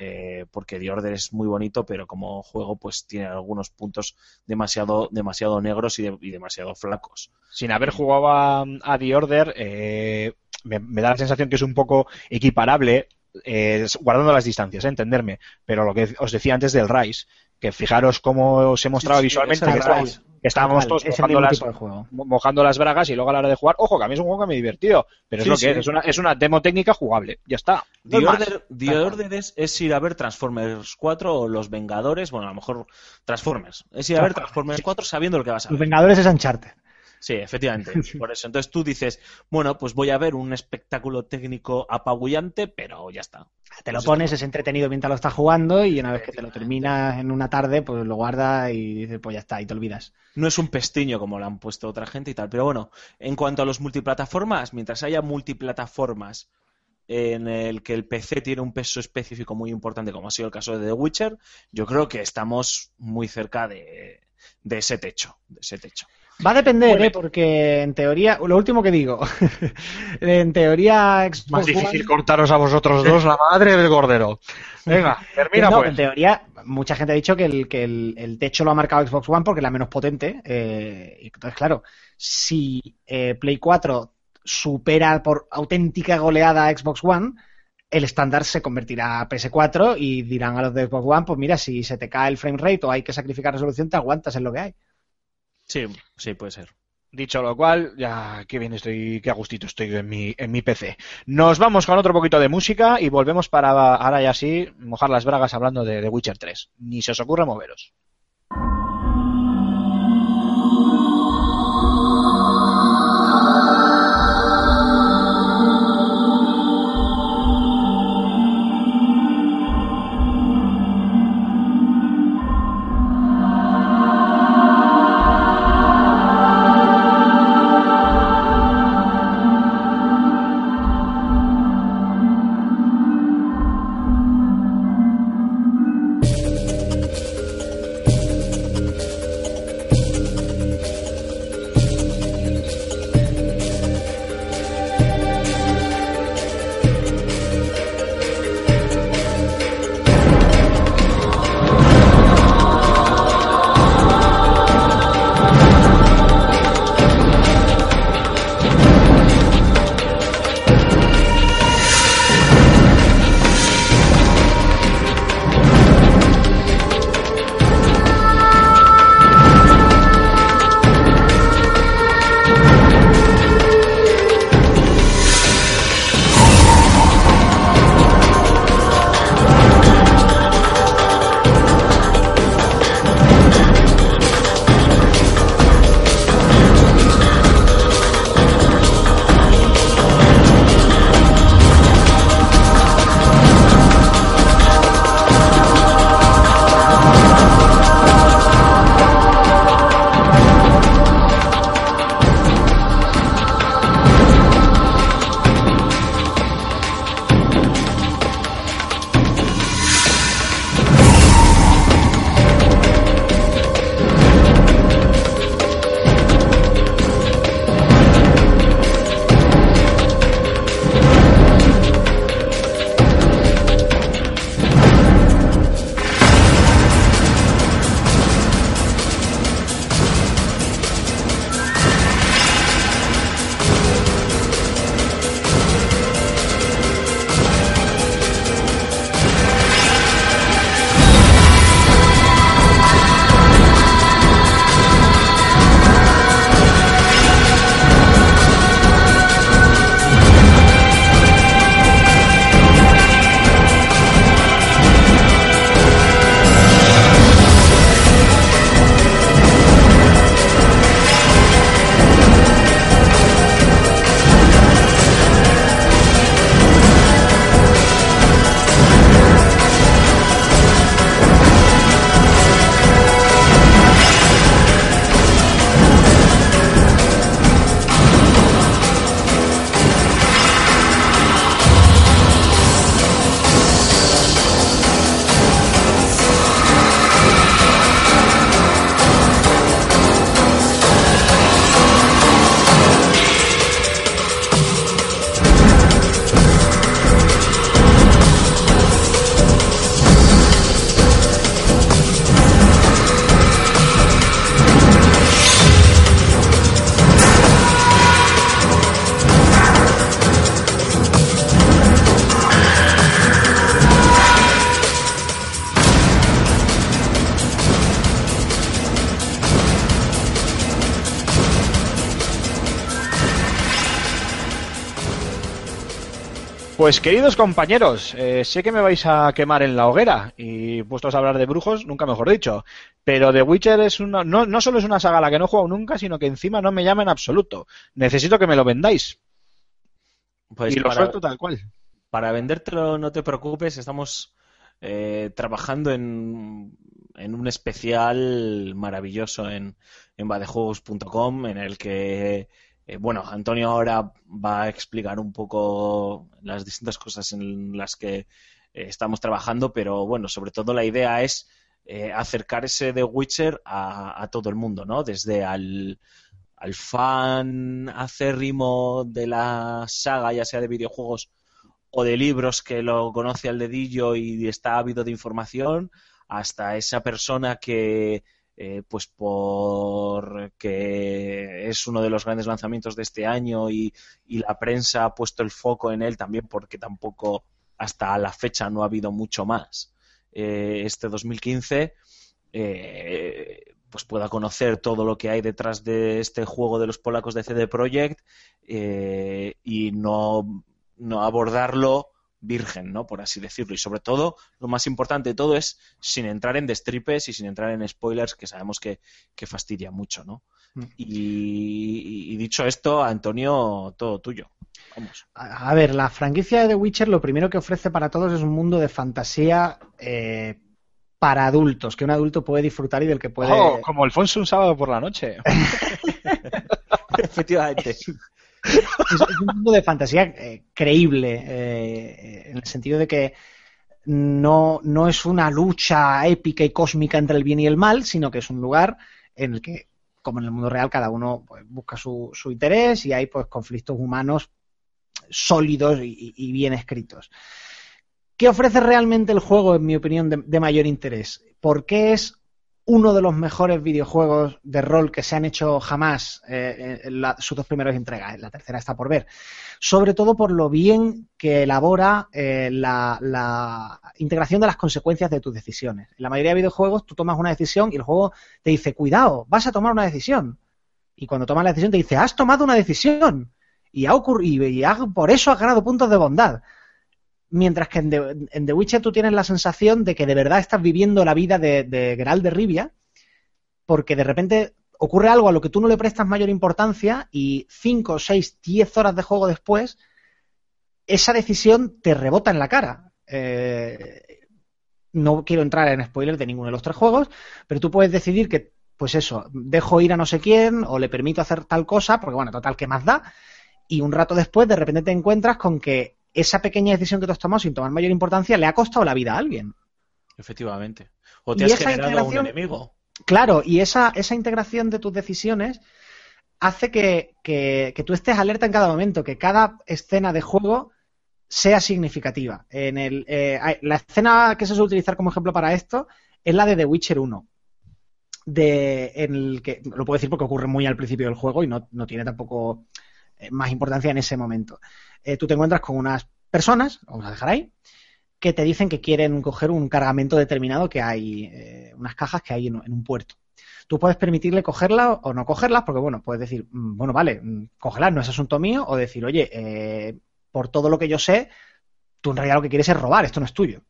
Speaker 3: Eh, porque The Order es muy bonito, pero como juego pues tiene algunos puntos demasiado, demasiado negros y, de- y demasiado flacos.
Speaker 1: sin haber jugado a, a The Order, eh, me, me da la sensación que es un poco equiparable, eh, guardando las distancias, eh, entenderme, pero lo que os decía antes del Rise, que fijaros cómo se mostraba
Speaker 3: Sí, sí,
Speaker 1: visualmente,
Speaker 3: ese
Speaker 1: que, estábamos
Speaker 2: Tal
Speaker 1: todos mojando las, mojando las bragas y luego a la hora de jugar, ojo, que a mí es un juego que me divertido, pero
Speaker 3: Sí,
Speaker 1: es lo que
Speaker 3: sí.
Speaker 1: es, es una, es una demo técnica jugable, ya está. No
Speaker 3: The
Speaker 1: es más.
Speaker 3: Order, The Order es, es ir a ver Transformers 4 o Los Vengadores, bueno, a lo mejor Transformers. Es ir a ver Transformers 4 sabiendo lo que vas a
Speaker 2: Los
Speaker 3: ver.
Speaker 2: Vengadores es Uncharted.
Speaker 3: Sí, efectivamente. *laughs* Por eso. Entonces tú dices, bueno, pues voy a ver un espectáculo técnico apabullante, pero ya está.
Speaker 2: Te lo
Speaker 3: Pues
Speaker 2: pones, es entretenido mientras lo estás jugando y una vez que te lo terminas en una tarde, pues lo guardas y dices, pues ya está, y te olvidas.
Speaker 3: No es un pestiño como lo han puesto otra gente y tal. Pero bueno, en cuanto a los multiplataformas, mientras haya multiplataformas en el que el PC tiene un peso específico muy importante, como ha sido el caso de The Witcher, yo creo que estamos muy cerca de, de ese techo. De ese techo.
Speaker 2: Va a depender, ¿eh? porque en teoría, lo último que digo, *laughs* en teoría Xbox
Speaker 1: Más
Speaker 2: One-
Speaker 1: difícil cortaros a vosotros dos, la madre del cordero. Venga, *laughs* termina
Speaker 2: no,
Speaker 1: pues.
Speaker 2: en teoría, mucha gente ha dicho que el, que el, el techo lo ha marcado Xbox One porque es la menos potente. eh, entonces, claro, si eh, Play 4 supera por auténtica goleada a Xbox One, el estándar se convertirá a PS4 y dirán a los de Xbox One, pues mira, si se te cae el frame rate o hay que sacrificar resolución, te aguantas en lo que hay.
Speaker 3: Sí, sí, puede ser.
Speaker 1: Dicho lo cual, ya qué bien estoy, qué a gustito estoy en mi, en mi PC. Nos vamos con otro poquito de música y volvemos para ahora ya sí mojar las bragas hablando de The Witcher 3. Ni se os ocurre moveros. Pues queridos compañeros, eh, sé que me vais a quemar en la hoguera y puestos a hablar de brujos, nunca mejor dicho. Pero The Witcher es una, no, no solo es una saga a la que no he jugado nunca, sino que encima no me llama en absoluto. Necesito que me lo vendáis.
Speaker 3: Pues
Speaker 1: y lo
Speaker 3: para,
Speaker 1: suelto tal cual.
Speaker 3: para vendértelo, no te preocupes, estamos eh, trabajando en, en un especial maravilloso en, en badejuegos.com en el que, eh, bueno, Antonio ahora va a explicar un poco las distintas cosas en las que eh, estamos trabajando, pero bueno, sobre todo la idea es eh, acercar ese Witcher a, a todo el mundo, ¿no? Desde al, al fan acérrimo de la saga, ya sea de videojuegos o de libros que lo conoce al dedillo y está ávido de información, hasta esa persona que, eh, pues por que es uno de los grandes lanzamientos de este año y, y la prensa ha puesto el foco en él también porque tampoco hasta la fecha no ha habido mucho más. Eh, este 2015 eh, pues pueda conocer todo lo que hay detrás de este juego de los polacos de CD Projekt y no, no abordarlo virgen, ¿no? Por así decirlo. Y sobre todo, lo más importante de todo es sin entrar en destripes y sin entrar en spoilers, que sabemos que, que fastidia mucho, ¿no?
Speaker 2: Mm.
Speaker 3: Y, y dicho esto, Antonio, todo tuyo. Vamos.
Speaker 2: A a ver, la franquicia de The Witcher lo primero que ofrece para todos es un mundo de fantasía eh, para adultos, que un adulto puede disfrutar y del que puede...
Speaker 1: Oh, como Alfonso un sábado por la noche. *laughs* *laughs*
Speaker 3: Efectivamente.
Speaker 2: Es, un mundo de fantasía eh, creíble, eh, en el sentido de que no, no es una lucha épica y cósmica entre el bien y el mal, sino que es un lugar en el que, como en el mundo real, cada uno pues, busca su, su interés y hay pues conflictos humanos sólidos y bien escritos. ¿Qué ofrece realmente el juego, en mi opinión, de, de mayor interés? ¿Por qué es uno de los mejores videojuegos de rol que se han hecho jamás eh, en la- sus dos primeras entregas? La tercera está por ver. Sobre todo por lo bien que elabora eh, la, la integración de las consecuencias de tus decisiones. En la mayoría de videojuegos tú tomas una decisión y el juego te dice, cuidado, vas a tomar una decisión. Y cuando tomas la decisión te dice, has tomado una decisión. Y, ha ocurrido, y ha- por eso has ganado puntos de bondad. Mientras que en The, Witcher tú tienes la sensación de que de verdad estás viviendo la vida de, de de Rivia, porque de repente ocurre algo a lo que tú no le prestas mayor importancia y 5, 6, 10 horas de juego después, esa decisión te rebota en la cara. Eh, no quiero entrar en spoilers de ninguno de los tres juegos, pero tú puedes decidir que, pues eso, dejo ir a no sé quién o le permito hacer tal cosa, porque bueno, total, ¿qué más da? Y un rato después, de repente te encuentras con que esa pequeña decisión que tú has tomado sin tomar mayor importancia le ha costado la vida a alguien.
Speaker 3: Efectivamente. O te
Speaker 2: Y
Speaker 3: has generado un enemigo.
Speaker 2: Claro, y esa, esa integración de tus decisiones hace que, que- que tú estés alerta en cada momento, que cada escena de juego sea significativa. En el, eh, la escena que se suele utilizar como ejemplo para esto es la de The Witcher 1. De, en el que, lo puedo decir porque ocurre muy al principio del juego y no, no tiene tampoco eh, más importancia en ese momento. Eh, tú te encuentras con unas personas, vamos a dejar ahí, que te dicen que quieren coger un cargamento determinado que hay, eh, unas cajas que hay en, un puerto. Tú puedes permitirle cogerlas o no cogerlas, porque bueno, puedes decir, mm, bueno, vale, mm, cógelas, no es asunto mío, o decir, oye, eh, por todo lo que yo sé, tú en realidad lo que quieres es robar, esto no es tuyo.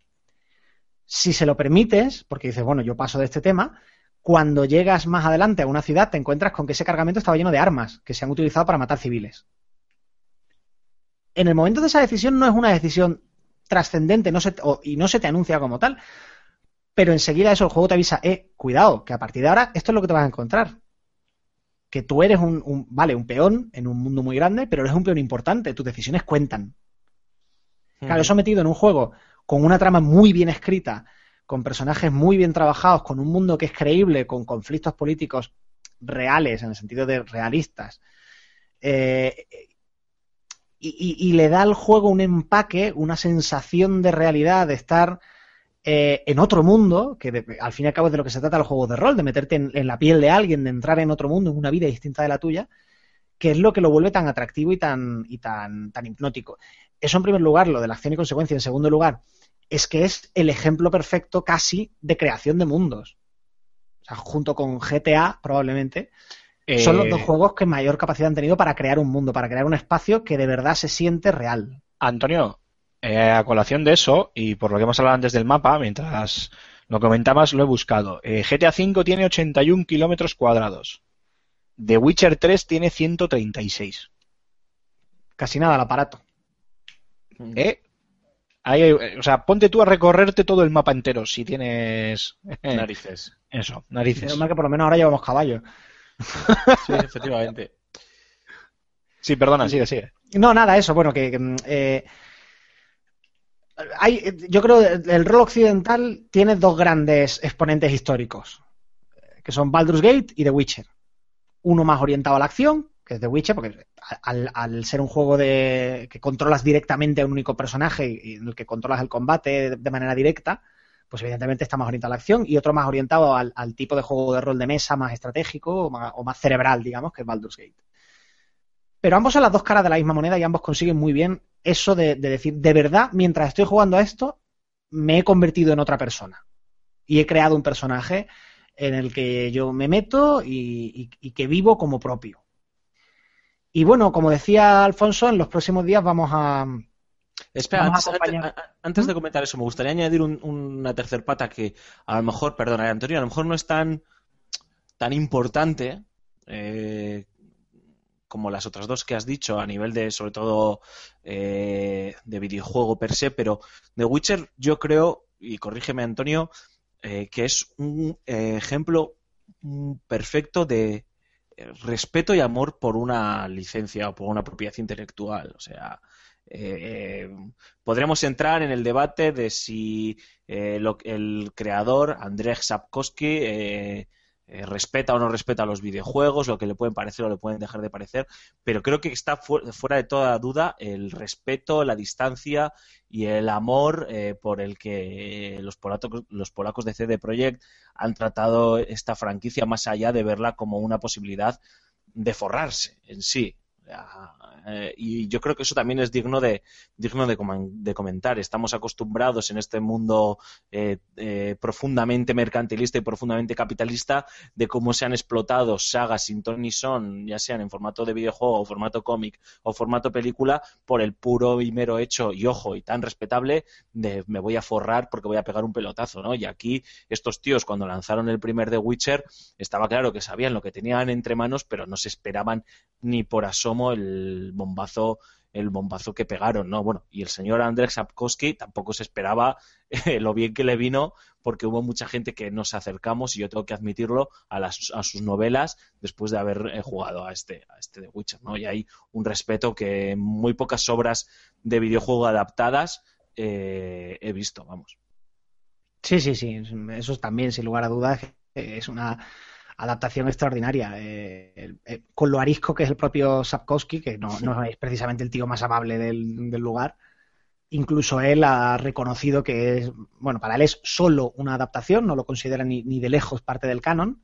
Speaker 2: Si se lo permites, porque dices, bueno, yo paso de este tema, cuando llegas más adelante a una ciudad te encuentras con que ese cargamento estaba lleno de armas que se han utilizado para matar civiles. En el momento de esa decisión no es una decisión trascendente no se te- o- y no se te anuncia como tal, pero enseguida eso el juego te avisa, eh, cuidado, que a partir de ahora esto es lo que te vas a encontrar. Que tú eres un, un- vale, un peón en un mundo muy grande, pero eres un peón importante, tus decisiones cuentan. Claro, eso metido en un juego con una trama muy bien escrita, con personajes muy bien trabajados, con un mundo que es creíble, con conflictos políticos reales, en el sentido de realistas, eh, y, le da al juego un empaque, una sensación de realidad, de estar eh, en otro mundo, que al fin y al cabo es de lo que se trata los juegos de rol, de meterte en, en la piel de alguien, de entrar en otro mundo, en una vida distinta de la tuya, que es lo que lo vuelve tan atractivo y tan, y tan, tan hipnótico. Eso en primer lugar, lo de la acción y consecuencia. En segundo lugar, es que es el ejemplo perfecto casi de creación de mundos. O sea, junto con GTA, probablemente, son los
Speaker 1: Eh,
Speaker 2: dos juegos que mayor capacidad han tenido para crear un mundo, para crear un espacio que de verdad se siente real.
Speaker 1: Antonio, eh, a colación de eso, y por lo que hemos hablado antes del mapa, mientras lo comentabas, lo he buscado. Eh, GTA V tiene 81 kilómetros cuadrados. The Witcher 3 tiene 136.
Speaker 2: Casi nada el aparato.
Speaker 1: ¿Eh? Ahí, o sea, ponte tú a recorrerte todo el mapa entero si tienes *laughs*
Speaker 3: Narices.
Speaker 1: eso, narices.
Speaker 2: Menos mal que por lo menos ahora llevamos caballos.
Speaker 3: Sí, efectivamente.
Speaker 1: Sí, perdona, sigue, sigue.
Speaker 2: No, nada, eso, bueno, que, eh, hay, yo creo que el rol occidental tiene dos grandes exponentes históricos, que son Baldur's Gate y The Witcher. Uno más orientado a la acción, que es The Witcher, porque al, al ser un juego de que controlas directamente a un único personaje y en el que controlas el combate de, de manera directa, pues evidentemente está más orientado a la acción, y otro más orientado al, tipo de juego de rol de mesa más estratégico o más, cerebral, digamos, que es Baldur's Gate. Pero ambos son las dos caras de la misma moneda y ambos consiguen muy bien eso de, de decir, de verdad, mientras estoy jugando a esto, me he convertido en otra persona. Y he creado un personaje en el que yo me meto y que vivo como propio. Y bueno, como decía Alfonso, en los próximos días vamos a...
Speaker 3: Espera, antes, de comentar eso, me gustaría añadir un- una tercer pata que a lo mejor, perdona, Antonio, a lo mejor no es tan, tan importante eh, como las otras dos que has dicho a nivel de, sobre todo, eh, de videojuego per se, pero The Witcher yo creo, y corrígeme Antonio, eh, que es un eh, ejemplo mm, perfecto de eh, respeto y amor por una licencia o por una propiedad intelectual. O sea, eh, eh, podremos entrar en el debate de si eh, el creador, Andrzej Sapkowski, respeta o no respeta los videojuegos, lo que le pueden parecer o le pueden dejar de parecer, pero creo que está fu- fuera de toda duda el respeto, la distancia y el amor por el que los, los polacos de CD Projekt han tratado esta franquicia más allá de verla como una posibilidad de forrarse en sí. Eh, y yo creo que eso también es digno de digno de comentar. Estamos acostumbrados en este mundo eh, eh, profundamente mercantilista y profundamente capitalista de cómo se han explotado sagas sin ton ni son, ya sean en formato de videojuego, o formato cómic o formato película, por el puro y mero hecho y ojo y tan respetable de me voy a forrar porque voy a pegar un pelotazo, ¿no? Y aquí estos tíos cuando lanzaron el primer The Witcher estaba claro que sabían lo que tenían entre manos, pero no se esperaban ni por asomo el bombazo el bombazo que pegaron, ¿no? Bueno, y el señor Andrzej Sapkowski tampoco se esperaba eh, lo bien que le vino, porque hubo mucha gente que nos acercamos, y yo tengo que admitirlo, a, las, a sus novelas después de haber eh, jugado a este, a este The Witcher, ¿no? Y hay un respeto que muy pocas obras de videojuego adaptadas eh, he visto, vamos.
Speaker 2: Sí, sí, sí, eso también, sin lugar a dudas, es una adaptación extraordinaria. eh, eh, con lo arisco que es el propio Sapkowski, que no, no es precisamente el tío más amable del, del lugar, incluso él ha reconocido que es, bueno, para él es solo una adaptación, no lo considera ni, ni de lejos parte del canon,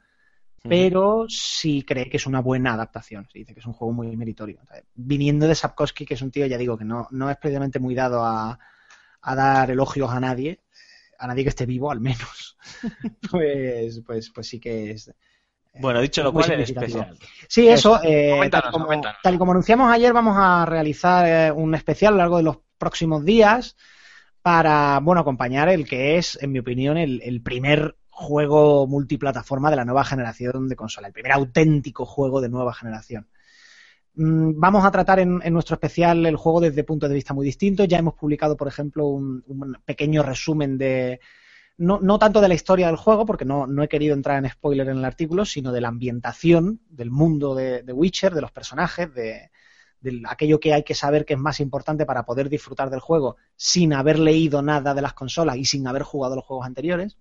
Speaker 2: pero sí cree que es una buena adaptación. Se dice que es un juego muy meritorio. Viniendo de Sapkowski, que es un tío, ya digo, que no, no es precisamente muy dado a, a dar elogios a nadie, a nadie que esté vivo al menos, *laughs* pues, pues, pues sí que es.
Speaker 3: Bueno, dicho lo cual, en
Speaker 2: significativo.
Speaker 3: especial.
Speaker 2: Sí, eso, eh, tal, y como, tal y como anunciamos ayer, vamos a realizar eh, un especial a lo largo de los próximos días para, bueno, acompañar el que es, en mi opinión, el, el primer juego multiplataforma de la nueva generación de consola, el primer auténtico juego de nueva generación. Mm, Vamos a tratar en, en nuestro especial el juego desde puntos de vista muy distintos. Ya hemos publicado, por ejemplo, un, un pequeño resumen de, no, tanto de la historia del juego, porque no, no he querido entrar en spoiler en el artículo, sino de la ambientación del mundo de, Witcher, de los personajes, de, de aquello que hay que saber que es más importante para poder disfrutar del juego sin haber leído nada de las consolas y sin haber jugado los juegos anteriores.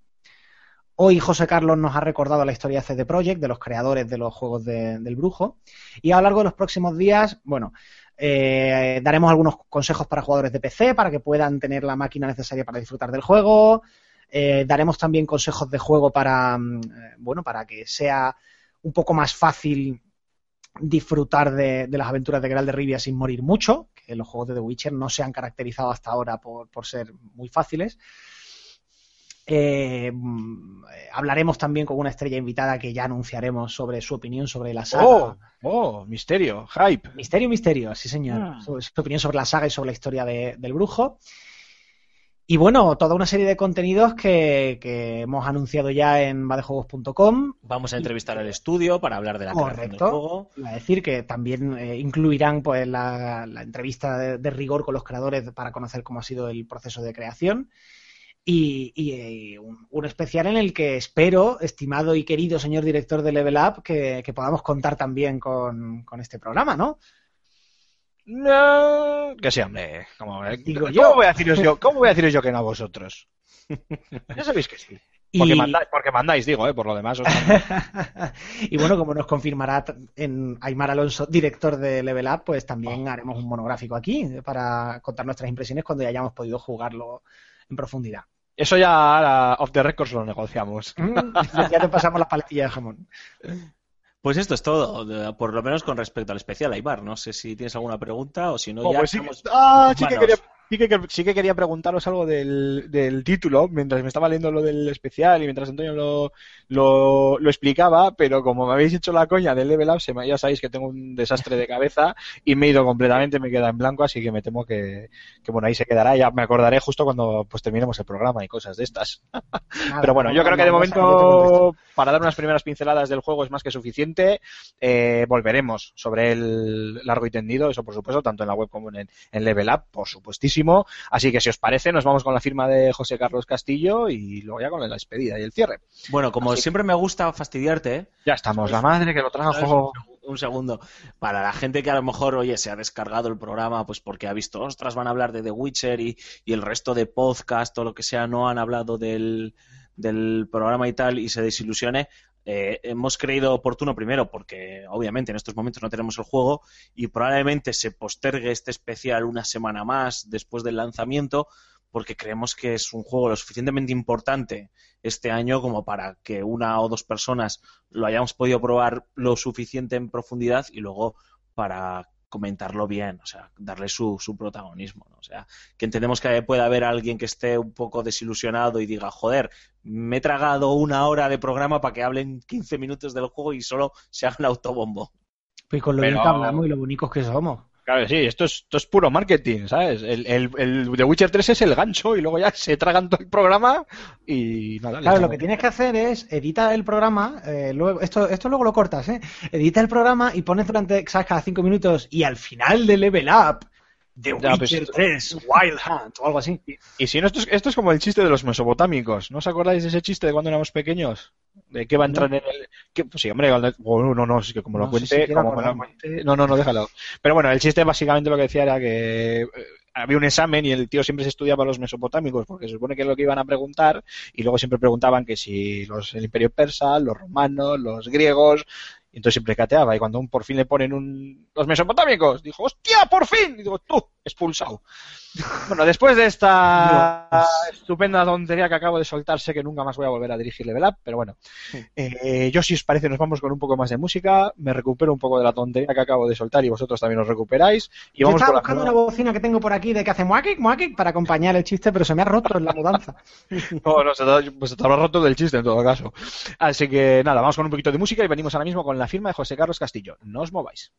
Speaker 2: Hoy José Carlos nos ha recordado la historia de CD Projekt, de los creadores de los juegos de- del brujo. Y a lo largo de los próximos días, bueno, eh, daremos algunos consejos para jugadores de PC para que puedan tener la máquina necesaria para disfrutar del juego. Eh, daremos también consejos de juego para, mm, eh, bueno, para que sea un poco más fácil disfrutar de, de las aventuras de Geralt de Rivia sin morir mucho, que los juegos de The Witcher no se han caracterizado hasta ahora por, por ser muy fáciles. Eh, mm, hablaremos también con una estrella invitada que ya anunciaremos sobre su opinión sobre la saga.
Speaker 1: Oh, oh, misterio, hype.
Speaker 2: Misterio, misterio, sí señor.
Speaker 1: Ah.
Speaker 2: Sobre su opinión sobre la saga y sobre la historia de- del brujo. Y bueno, toda una serie de contenidos que, que hemos anunciado ya en vadejuegos.com.
Speaker 3: Vamos a entrevistar al estudio para hablar de la creación del
Speaker 2: Correcto.
Speaker 3: juego.
Speaker 2: Iba a decir que también eh, incluirán pues la, la entrevista de, de rigor con los creadores para conocer cómo ha sido el proceso de creación. Y, y, eh, un, un especial en el que espero, estimado y querido señor director de Level Up, que, que podamos contar también con, con este programa, ¿no?
Speaker 1: No, que sí, hombre. ¿Cómo,
Speaker 2: Digo
Speaker 1: ¿cómo
Speaker 2: yo.
Speaker 1: voy a deciros yo? ¿Cómo voy a deciros yo que no a vosotros? *laughs* Ya sabéis que sí. Porque,
Speaker 2: Y-
Speaker 1: mandáis, porque mandáis, digo, ¿eh? por lo demás. os *laughs*
Speaker 2: y bueno, como nos confirmará en Aymar Alonso, director de Level Up, pues también haremos un monográfico aquí para contar nuestras impresiones cuando ya hayamos podido jugarlo en profundidad.
Speaker 1: Eso ya ahora, off the records lo negociamos.
Speaker 2: Mm, ya te pasamos las paletillas de jamón. *laughs*
Speaker 3: Pues esto es todo, por lo menos con respecto al especial, Aibar. No sé si tienes alguna pregunta o si no, ya
Speaker 1: pues sí,
Speaker 3: estamos-
Speaker 1: ah, sí que
Speaker 3: Manos.
Speaker 1: quería, sí que, sí que quería preguntaros algo del, del título, mientras me estaba leyendo lo del especial y mientras Antonio lo, lo, lo explicaba, pero como me habéis hecho la coña del Level Up, se me- ya sabéis que tengo un desastre de cabeza y me he ido completamente, me queda en blanco, así que me temo que, que bueno, ahí se quedará, ya me acordaré justo cuando pues terminemos el programa y cosas de estas.
Speaker 2: Nada,
Speaker 1: Pero bueno, yo creo que de
Speaker 2: no,
Speaker 1: momento, para dar unas primeras pinceladas del juego es más que suficiente. Eh, volveremos sobre el largo y tendido, eso por supuesto, tanto en la web como en, en Level Up, por supuestísimo. Así que si os parece, nos vamos con la firma de José Carlos Castillo y luego ya con la despedida y el cierre.
Speaker 3: Bueno, como
Speaker 1: Así que-
Speaker 3: siempre me gusta fastidiarte, ¿eh?
Speaker 1: Ya estamos, la madre que lo trajo.
Speaker 3: Un segundo. Para la gente que a lo mejor, oye, se ha descargado el programa, pues porque ha visto, ostras, van a hablar de The Witcher y, y el resto de podcast o lo que sea, no han hablado del, del programa y tal, y se desilusione. Eh, hemos creído oportuno primero porque obviamente en estos momentos no tenemos el juego y probablemente se postergue este especial una semana más después del lanzamiento porque creemos que es un juego lo suficientemente importante este año como para que una o dos personas lo hayamos podido probar lo suficiente en profundidad y luego para comentarlo bien, o sea, darle su, su protagonismo, ¿no? O sea, que entendemos que puede haber alguien que esté un poco desilusionado y diga, joder, me he tragado una hora de programa para que hablen 15 minutos del juego y solo se haga un autobombo.
Speaker 2: Pues con lo
Speaker 1: Pero-
Speaker 2: bien que hablamos y lo bonitos que somos.
Speaker 1: Claro, sí, esto es, esto es puro marketing, ¿sabes? El, el, el The Witcher 3 es el gancho y luego ya se tragan todo el programa y nada.
Speaker 2: Claro, lo que tienes que hacer es edita el programa, eh, luego, esto, esto luego lo cortas, ¿eh? Edita el programa y pones durante, ¿sabes? Cada cinco minutos y al final de Level Up, The
Speaker 1: Ya, pues
Speaker 2: Witcher
Speaker 1: esto-
Speaker 2: 3, Wild Hunt o algo así.
Speaker 1: Y si no, esto es, esto es como el chiste de los mesopotámicos. ¿No os acordáis de ese chiste de cuando éramos pequeños? De que va a entrar en el. Que, pues sí, hombre, cuando- bueno, no, no, es que como lo
Speaker 2: No si
Speaker 1: como cuente- no, no, no, déjalo. Pero bueno, el chiste básicamente lo que decía era que eh, había un examen y el tío siempre se estudiaba los mesopotámicos porque se supone que es lo que iban a preguntar y luego siempre preguntaban que si los, el imperio persa, los romanos, los griegos. Y entonces siempre cateaba y cuando un- por fin le ponen un, los mesopotámicos, dijo, ¡hostia, por fin! Y digo, tú, expulsado. Bueno, después de esta *laughs*
Speaker 2: Dios.
Speaker 1: estupenda tontería que acabo de soltar, sé que nunca más voy a volver a dirigir Level Up, pero bueno. Eh, yo, si os parece, nos vamos con un poco más de música, me recupero un poco de la tontería que acabo de soltar y vosotros también os recuperáis. Y
Speaker 2: Yo
Speaker 1: vamos
Speaker 2: estaba
Speaker 1: con
Speaker 2: buscando una bocina que tengo por aquí de que hace muaquic, muaquic para acompañar el chiste, pero se me ha roto en la mudanza. *laughs*
Speaker 1: No, no, se te, pues se te habrá roto del chiste en todo caso. Así que nada, vamos con un poquito de música y venimos ahora mismo con la firma de José Carlos Castillo. No os mováis.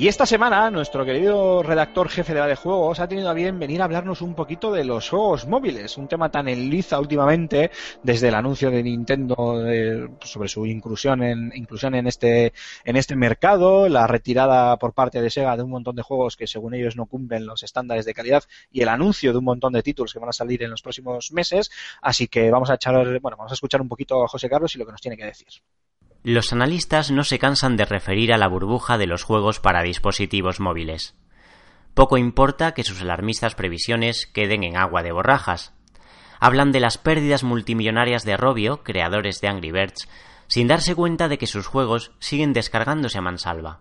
Speaker 1: Y esta semana nuestro querido redactor jefe de la de juegos ha tenido a bien venir a hablarnos un poquito de los juegos móviles, un tema tan en liza últimamente desde el anuncio de Nintendo eh, sobre su inclusión en inclusión en este en este mercado, la retirada por parte de Sega de un montón de juegos que según ellos no cumplen los estándares de calidad y el anuncio de un montón de títulos que van a salir en los próximos meses, así que vamos a echar bueno, vamos a escuchar un poquito a José Carlos y lo que nos tiene que decir.
Speaker 4: Los analistas no se cansan de referir a la burbuja de los juegos para dispositivos móviles. Poco importa que sus alarmistas previsiones queden en agua de borrajas. Hablan de las pérdidas multimillonarias de Robio, creadores de Angry Birds, sin darse cuenta de que sus juegos siguen descargándose a mansalva.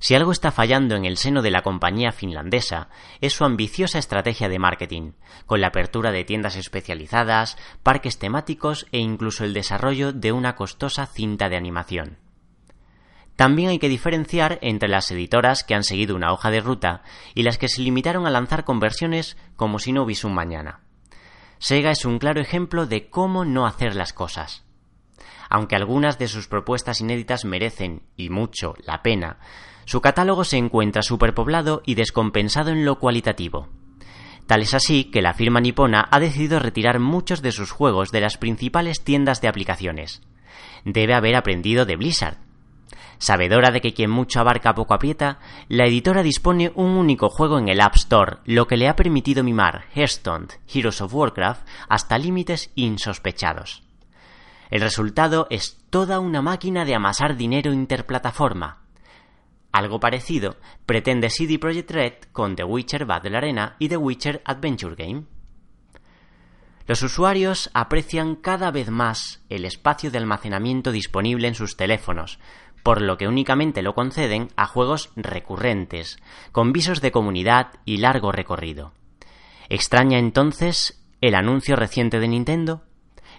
Speaker 4: Si algo está fallando en el seno de la compañía finlandesa es su ambiciosa estrategia de marketing, con la apertura de tiendas especializadas, parques temáticos e incluso el desarrollo de una costosa cinta de animación. También hay que diferenciar entre las editoras que han seguido una hoja de ruta y las que se limitaron a lanzar conversiones como si no hubiese un mañana. Sega es un claro ejemplo de cómo no hacer las cosas. Aunque algunas de sus propuestas inéditas merecen, y mucho, la pena, su catálogo se encuentra superpoblado y descompensado en lo cualitativo. Tal es así que la firma nipona ha decidido retirar muchos de sus juegos de las principales tiendas de aplicaciones. Debe haber aprendido de Blizzard. Sabedora de que quien mucho abarca poco aprieta, la editora dispone un único juego en el App Store, lo que le ha permitido mimar Hearthstone, Heroes of Warcraft, hasta límites insospechados. El resultado es toda una máquina de amasar dinero interplataforma, algo parecido pretende CD Projekt Red con The Witcher Battle Arena y The Witcher Adventure Game. Los usuarios aprecian cada vez más el espacio de almacenamiento disponible en sus teléfonos, por lo que únicamente lo conceden a juegos recurrentes, con visos de comunidad y largo recorrido. ¿Extraña entonces el anuncio reciente de Nintendo?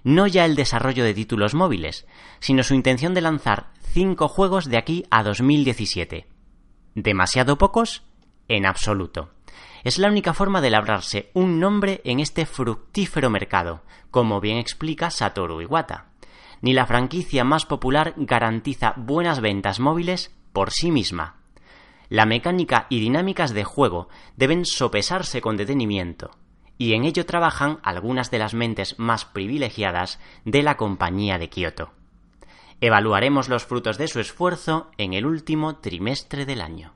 Speaker 4: No ya el desarrollo de títulos móviles, sino su intención de lanzar cinco juegos de aquí a 2017. ¿Demasiado pocos? En absoluto. Es la única forma de labrarse un nombre en este fructífero mercado, como bien explica Satoru Iwata. Ni la franquicia más popular garantiza buenas ventas móviles por sí misma. La mecánica y dinámicas de juego deben sopesarse con detenimiento, y en ello trabajan algunas de las mentes más privilegiadas de la compañía de Kioto. Evaluaremos los frutos de su esfuerzo en el último trimestre del año.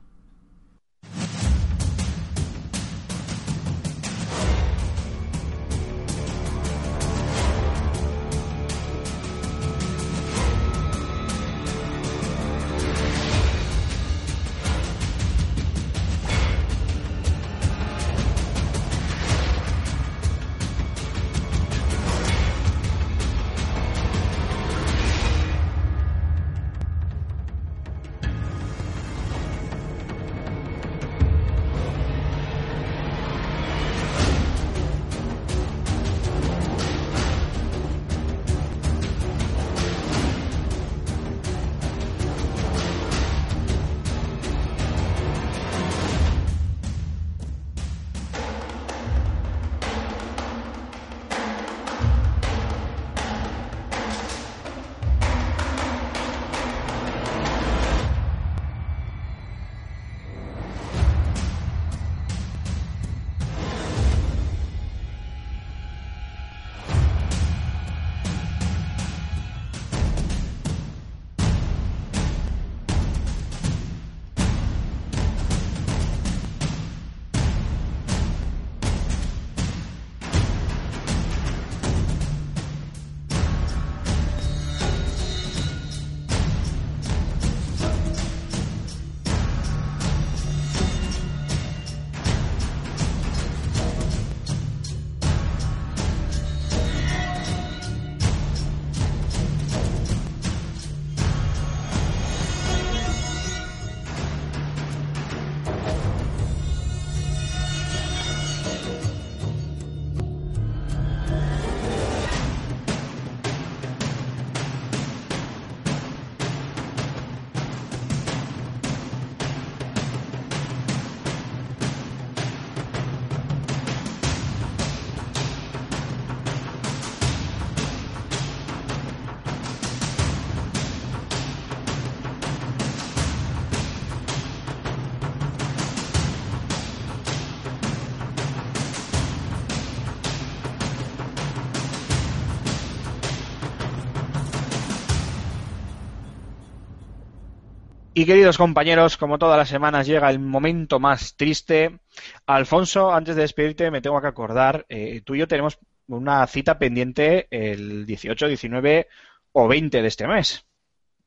Speaker 1: Y queridos compañeros, como todas las semanas llega el momento más triste. Alfonso, antes de despedirte, me tengo que acordar, eh, tú y yo tenemos una cita pendiente el 18, 19 o 20 de este mes.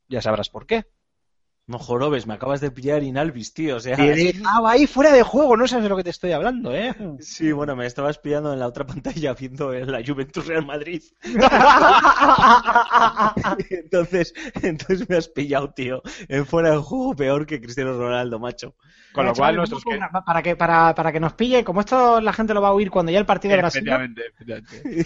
Speaker 1: Ya sabrás por qué.
Speaker 3: No jorobes, me acabas de pillar Inalvis, tío. O sea,
Speaker 1: Estaba ahí fuera de juego, no sabes de lo que te estoy hablando, ¿eh?
Speaker 3: sí, bueno, me estabas pillando en la otra *laughs* pantalla viendo en la Juventus Real Madrid. *laughs* entonces, entonces me has pillado, tío. En fuera de juego peor que Cristiano Ronaldo, macho.
Speaker 1: Con lo cual, nuestros...
Speaker 2: poco para que para, para que nos pille, como esto la gente lo va a oír cuando ya el partido de Brasil.
Speaker 1: Efectivamente, efectivamente.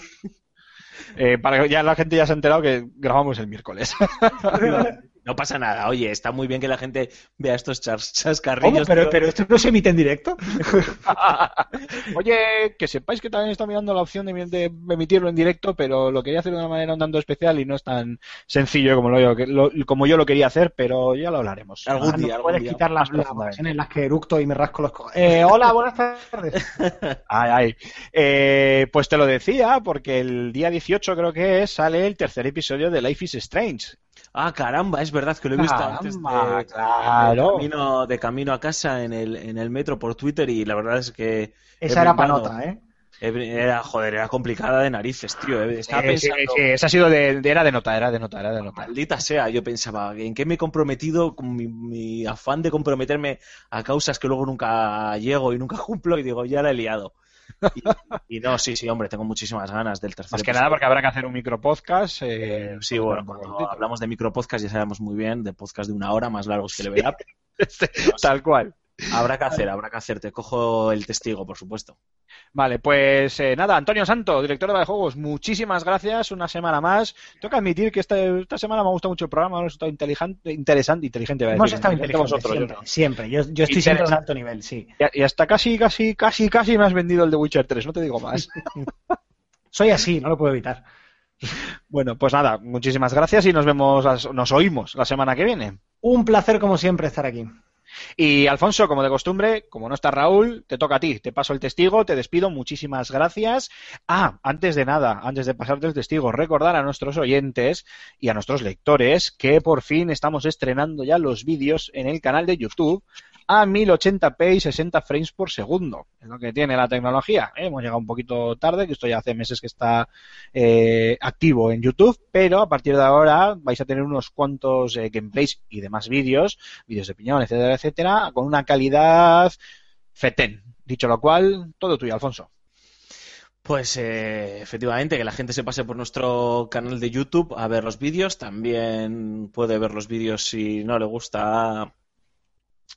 Speaker 1: Eh, para que ya la gente ya se ha enterado que grabamos el miércoles. *laughs*
Speaker 3: No pasa nada, oye, está muy bien que la gente vea estos chascarrillos.
Speaker 2: Pero, pero esto no se emite en directo. *laughs* *laughs*
Speaker 1: Oye, que sepáis que también estoy mirando la opción de, de emitirlo en directo, pero lo quería hacer de una manera un tanto especial y no es tan sencillo como, lo, lo- como yo lo quería hacer, pero ya lo hablaremos.
Speaker 3: Algún
Speaker 2: Ah, no
Speaker 3: día, algún
Speaker 2: puedes
Speaker 3: día.
Speaker 2: quitar las, en las que eructo y me rasco los co- eh, Hola, buenas tardes. *laughs*
Speaker 1: Ay, ay. Eh, pues te lo decía, porque el día 18 creo que es, sale el tercer episodio de Life is Strange.
Speaker 3: Ah, caramba, es verdad que lo he visto antes
Speaker 1: Caramba,
Speaker 3: de,
Speaker 1: claro.
Speaker 3: de camino, de camino a casa en el, en el metro por Twitter y la verdad es que
Speaker 2: Esa era
Speaker 3: brindado.
Speaker 2: panota, ¿eh?
Speaker 3: era, joder, era complicada de narices, tío. eh, Estaba
Speaker 1: sí,
Speaker 3: pensando,
Speaker 1: sí, esa ha sido de, de- era de nota, era de nota, era de nota.
Speaker 3: maldita sea, yo pensaba, ¿en qué me he comprometido con mi, mi afán de comprometerme a causas que luego nunca llego y nunca cumplo? Y digo, ya la he liado. Y, y no, sí, sí, hombre, tengo muchísimas ganas del tercer
Speaker 1: Más que nada porque habrá que hacer un micropodcast. Eh,
Speaker 3: Sí, bueno, cuando hablamos de micropodcast ya sabemos muy bien, de podcast de una hora más largos que el Level Up. *laughs*
Speaker 1: Tal cual.
Speaker 3: Habrá que hacer, habrá que hacer. Te cojo el testigo, por supuesto.
Speaker 1: Vale, pues eh, nada, Antonio Santo, director de Juegos, muchísimas gracias, una semana más. Tengo que admitir que esta, esta semana me ha gustado mucho el programa, me ha resultado inteligente, interesante, inteligente.
Speaker 2: Hemos
Speaker 1: decir,
Speaker 2: estado
Speaker 1: inteligente
Speaker 2: inteligentes
Speaker 1: vosotros, yo
Speaker 2: siempre,
Speaker 1: no.
Speaker 2: siempre. Yo, yo estoy siempre a un
Speaker 1: Interesante.
Speaker 2: alto nivel, sí.
Speaker 1: Y, y hasta casi, casi, casi, casi me has vendido el de Witcher 3, no te digo más. *laughs*
Speaker 2: Soy así, no lo puedo evitar.
Speaker 1: bueno, pues nada, muchísimas gracias y nos vemos, las- nos oímos la semana que viene.
Speaker 2: Un placer, como siempre, estar aquí.
Speaker 1: Y Alfonso, como de costumbre, como no está Raúl, te toca a ti. Te paso el testigo, te despido, muchísimas gracias. Ah, antes de nada, antes de pasarte el testigo, recordar a nuestros oyentes y a nuestros lectores que por fin estamos estrenando ya los vídeos en el canal de YouTube a 1080p y 60 frames por segundo. Es lo que tiene la tecnología. ¿eh? Hemos llegado un poquito tarde, que esto ya hace meses que está eh, activo en YouTube, pero a partir de ahora vais a tener unos cuantos eh, gameplays y demás vídeos, vídeos de opinión, etcétera, etcétera, con una calidad fetén. Dicho lo cual, todo tuyo, Alfonso.
Speaker 3: Pues efectivamente, que la gente se pase por nuestro canal de YouTube a ver los vídeos. También puede ver los vídeos si no le gusta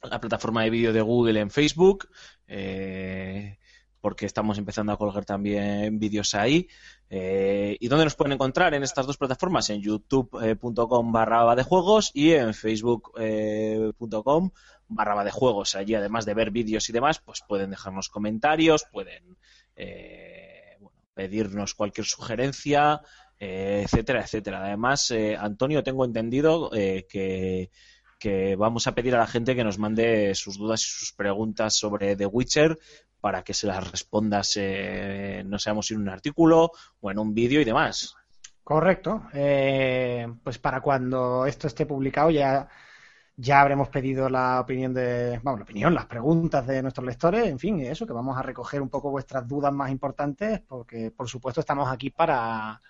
Speaker 3: la plataforma de vídeo de Google en Facebook, eh, porque estamos empezando a colgar también vídeos ahí. Eh, ¿Y dónde nos pueden encontrar en estas dos plataformas? En youtube.com barra de juegos y en facebook.com barra de juegos. Allí, además de ver vídeos y demás, pues pueden dejarnos comentarios, pueden eh, pedirnos cualquier sugerencia, eh, etcétera, etcétera. Además, eh, Antonio, tengo entendido eh, que, que vamos a pedir a la gente que nos mande sus dudas y sus preguntas sobre The Witcher para que se las respondas, eh, no si en un artículo o en un vídeo y demás.
Speaker 2: Correcto. Eh, pues para cuando esto esté publicado ya, ya habremos pedido la opinión de, vamos, la opinión, las preguntas de nuestros lectores, en fin, eso, que vamos a recoger un poco vuestras dudas más importantes, porque por supuesto estamos aquí para,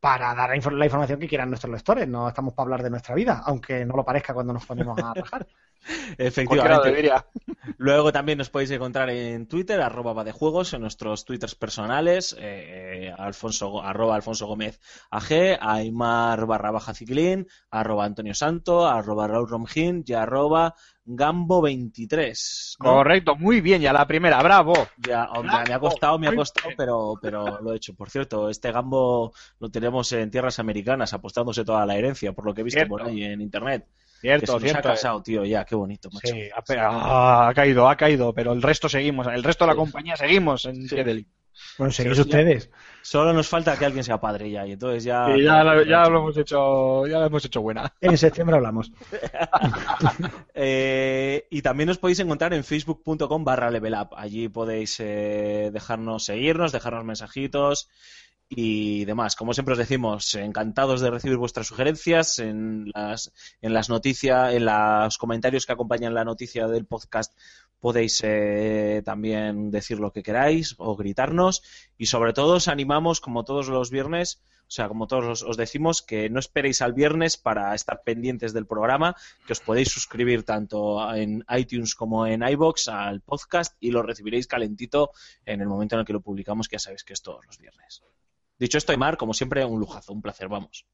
Speaker 2: para dar la, infor- la información que quieran nuestros lectores, no estamos para hablar de nuestra vida, aunque no lo parezca cuando nos ponemos a *laughs* rajar. *laughs*
Speaker 3: Efectivamente. *laughs* Luego también nos podéis encontrar en Twitter, arroba va de juegos, en nuestros twitters personales, eh, Alfonso, arroba Alfonso Gómez AG, Aymar barra baja ciclín, arroba Antonio Santo, arroba Raúl Romgin y arroba Gambo23. ¿no?
Speaker 1: Correcto, muy bien, ya la primera, bravo.
Speaker 3: Ya, hombre, me ha costado, me ha costado, pero, pero lo he hecho. Por cierto, este Gambo lo tenemos en tierras americanas, apostándose toda la herencia, por lo que he visto
Speaker 1: Cierto.
Speaker 3: por ahí en internet. Que
Speaker 1: Cierto,
Speaker 3: se nos ha
Speaker 1: cierto.
Speaker 3: casado, tío, ya, qué bonito, macho.
Speaker 1: Sí, ha, pe- ah, ha caído, ha caído, pero el resto seguimos, el resto de la compañía seguimos en del-
Speaker 2: Bueno, seguís
Speaker 3: Sí,
Speaker 2: ustedes.
Speaker 3: Solo nos falta que alguien sea padre ya, y entonces ya...
Speaker 1: Y ya, lo- ya lo hemos hecho, ya lo hemos hecho buena.
Speaker 2: En septiembre hablamos. *laughs*
Speaker 3: Eh, y también os podéis encontrar en facebook.com barra level up. Allí podéis eh, dejarnos seguirnos, dejarnos mensajitos y demás. Como siempre os decimos, encantados de recibir vuestras sugerencias en las, en las noticias, en los comentarios que acompañan la noticia del podcast. Podéis eh, también decir lo que queráis o gritarnos y sobre todo os animamos, como todos los viernes, o sea, como todos os, os decimos, que no esperéis al viernes para estar pendientes del programa, que os podéis suscribir tanto en iTunes como en iBox al podcast y lo recibiréis calentito en el momento en el que lo publicamos, que ya sabéis que es todos los viernes. Dicho esto, Aymar, como siempre, un lujazo, un placer, vamos.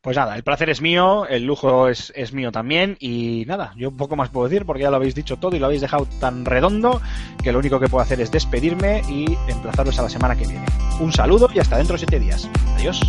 Speaker 1: Pues nada, el placer es mío, el lujo es, es mío también y nada, yo poco más puedo decir porque ya lo habéis dicho todo y lo habéis dejado tan redondo que lo único que puedo hacer es despedirme y emplazaros a la semana que viene. Un saludo y hasta dentro de siete días. Adiós.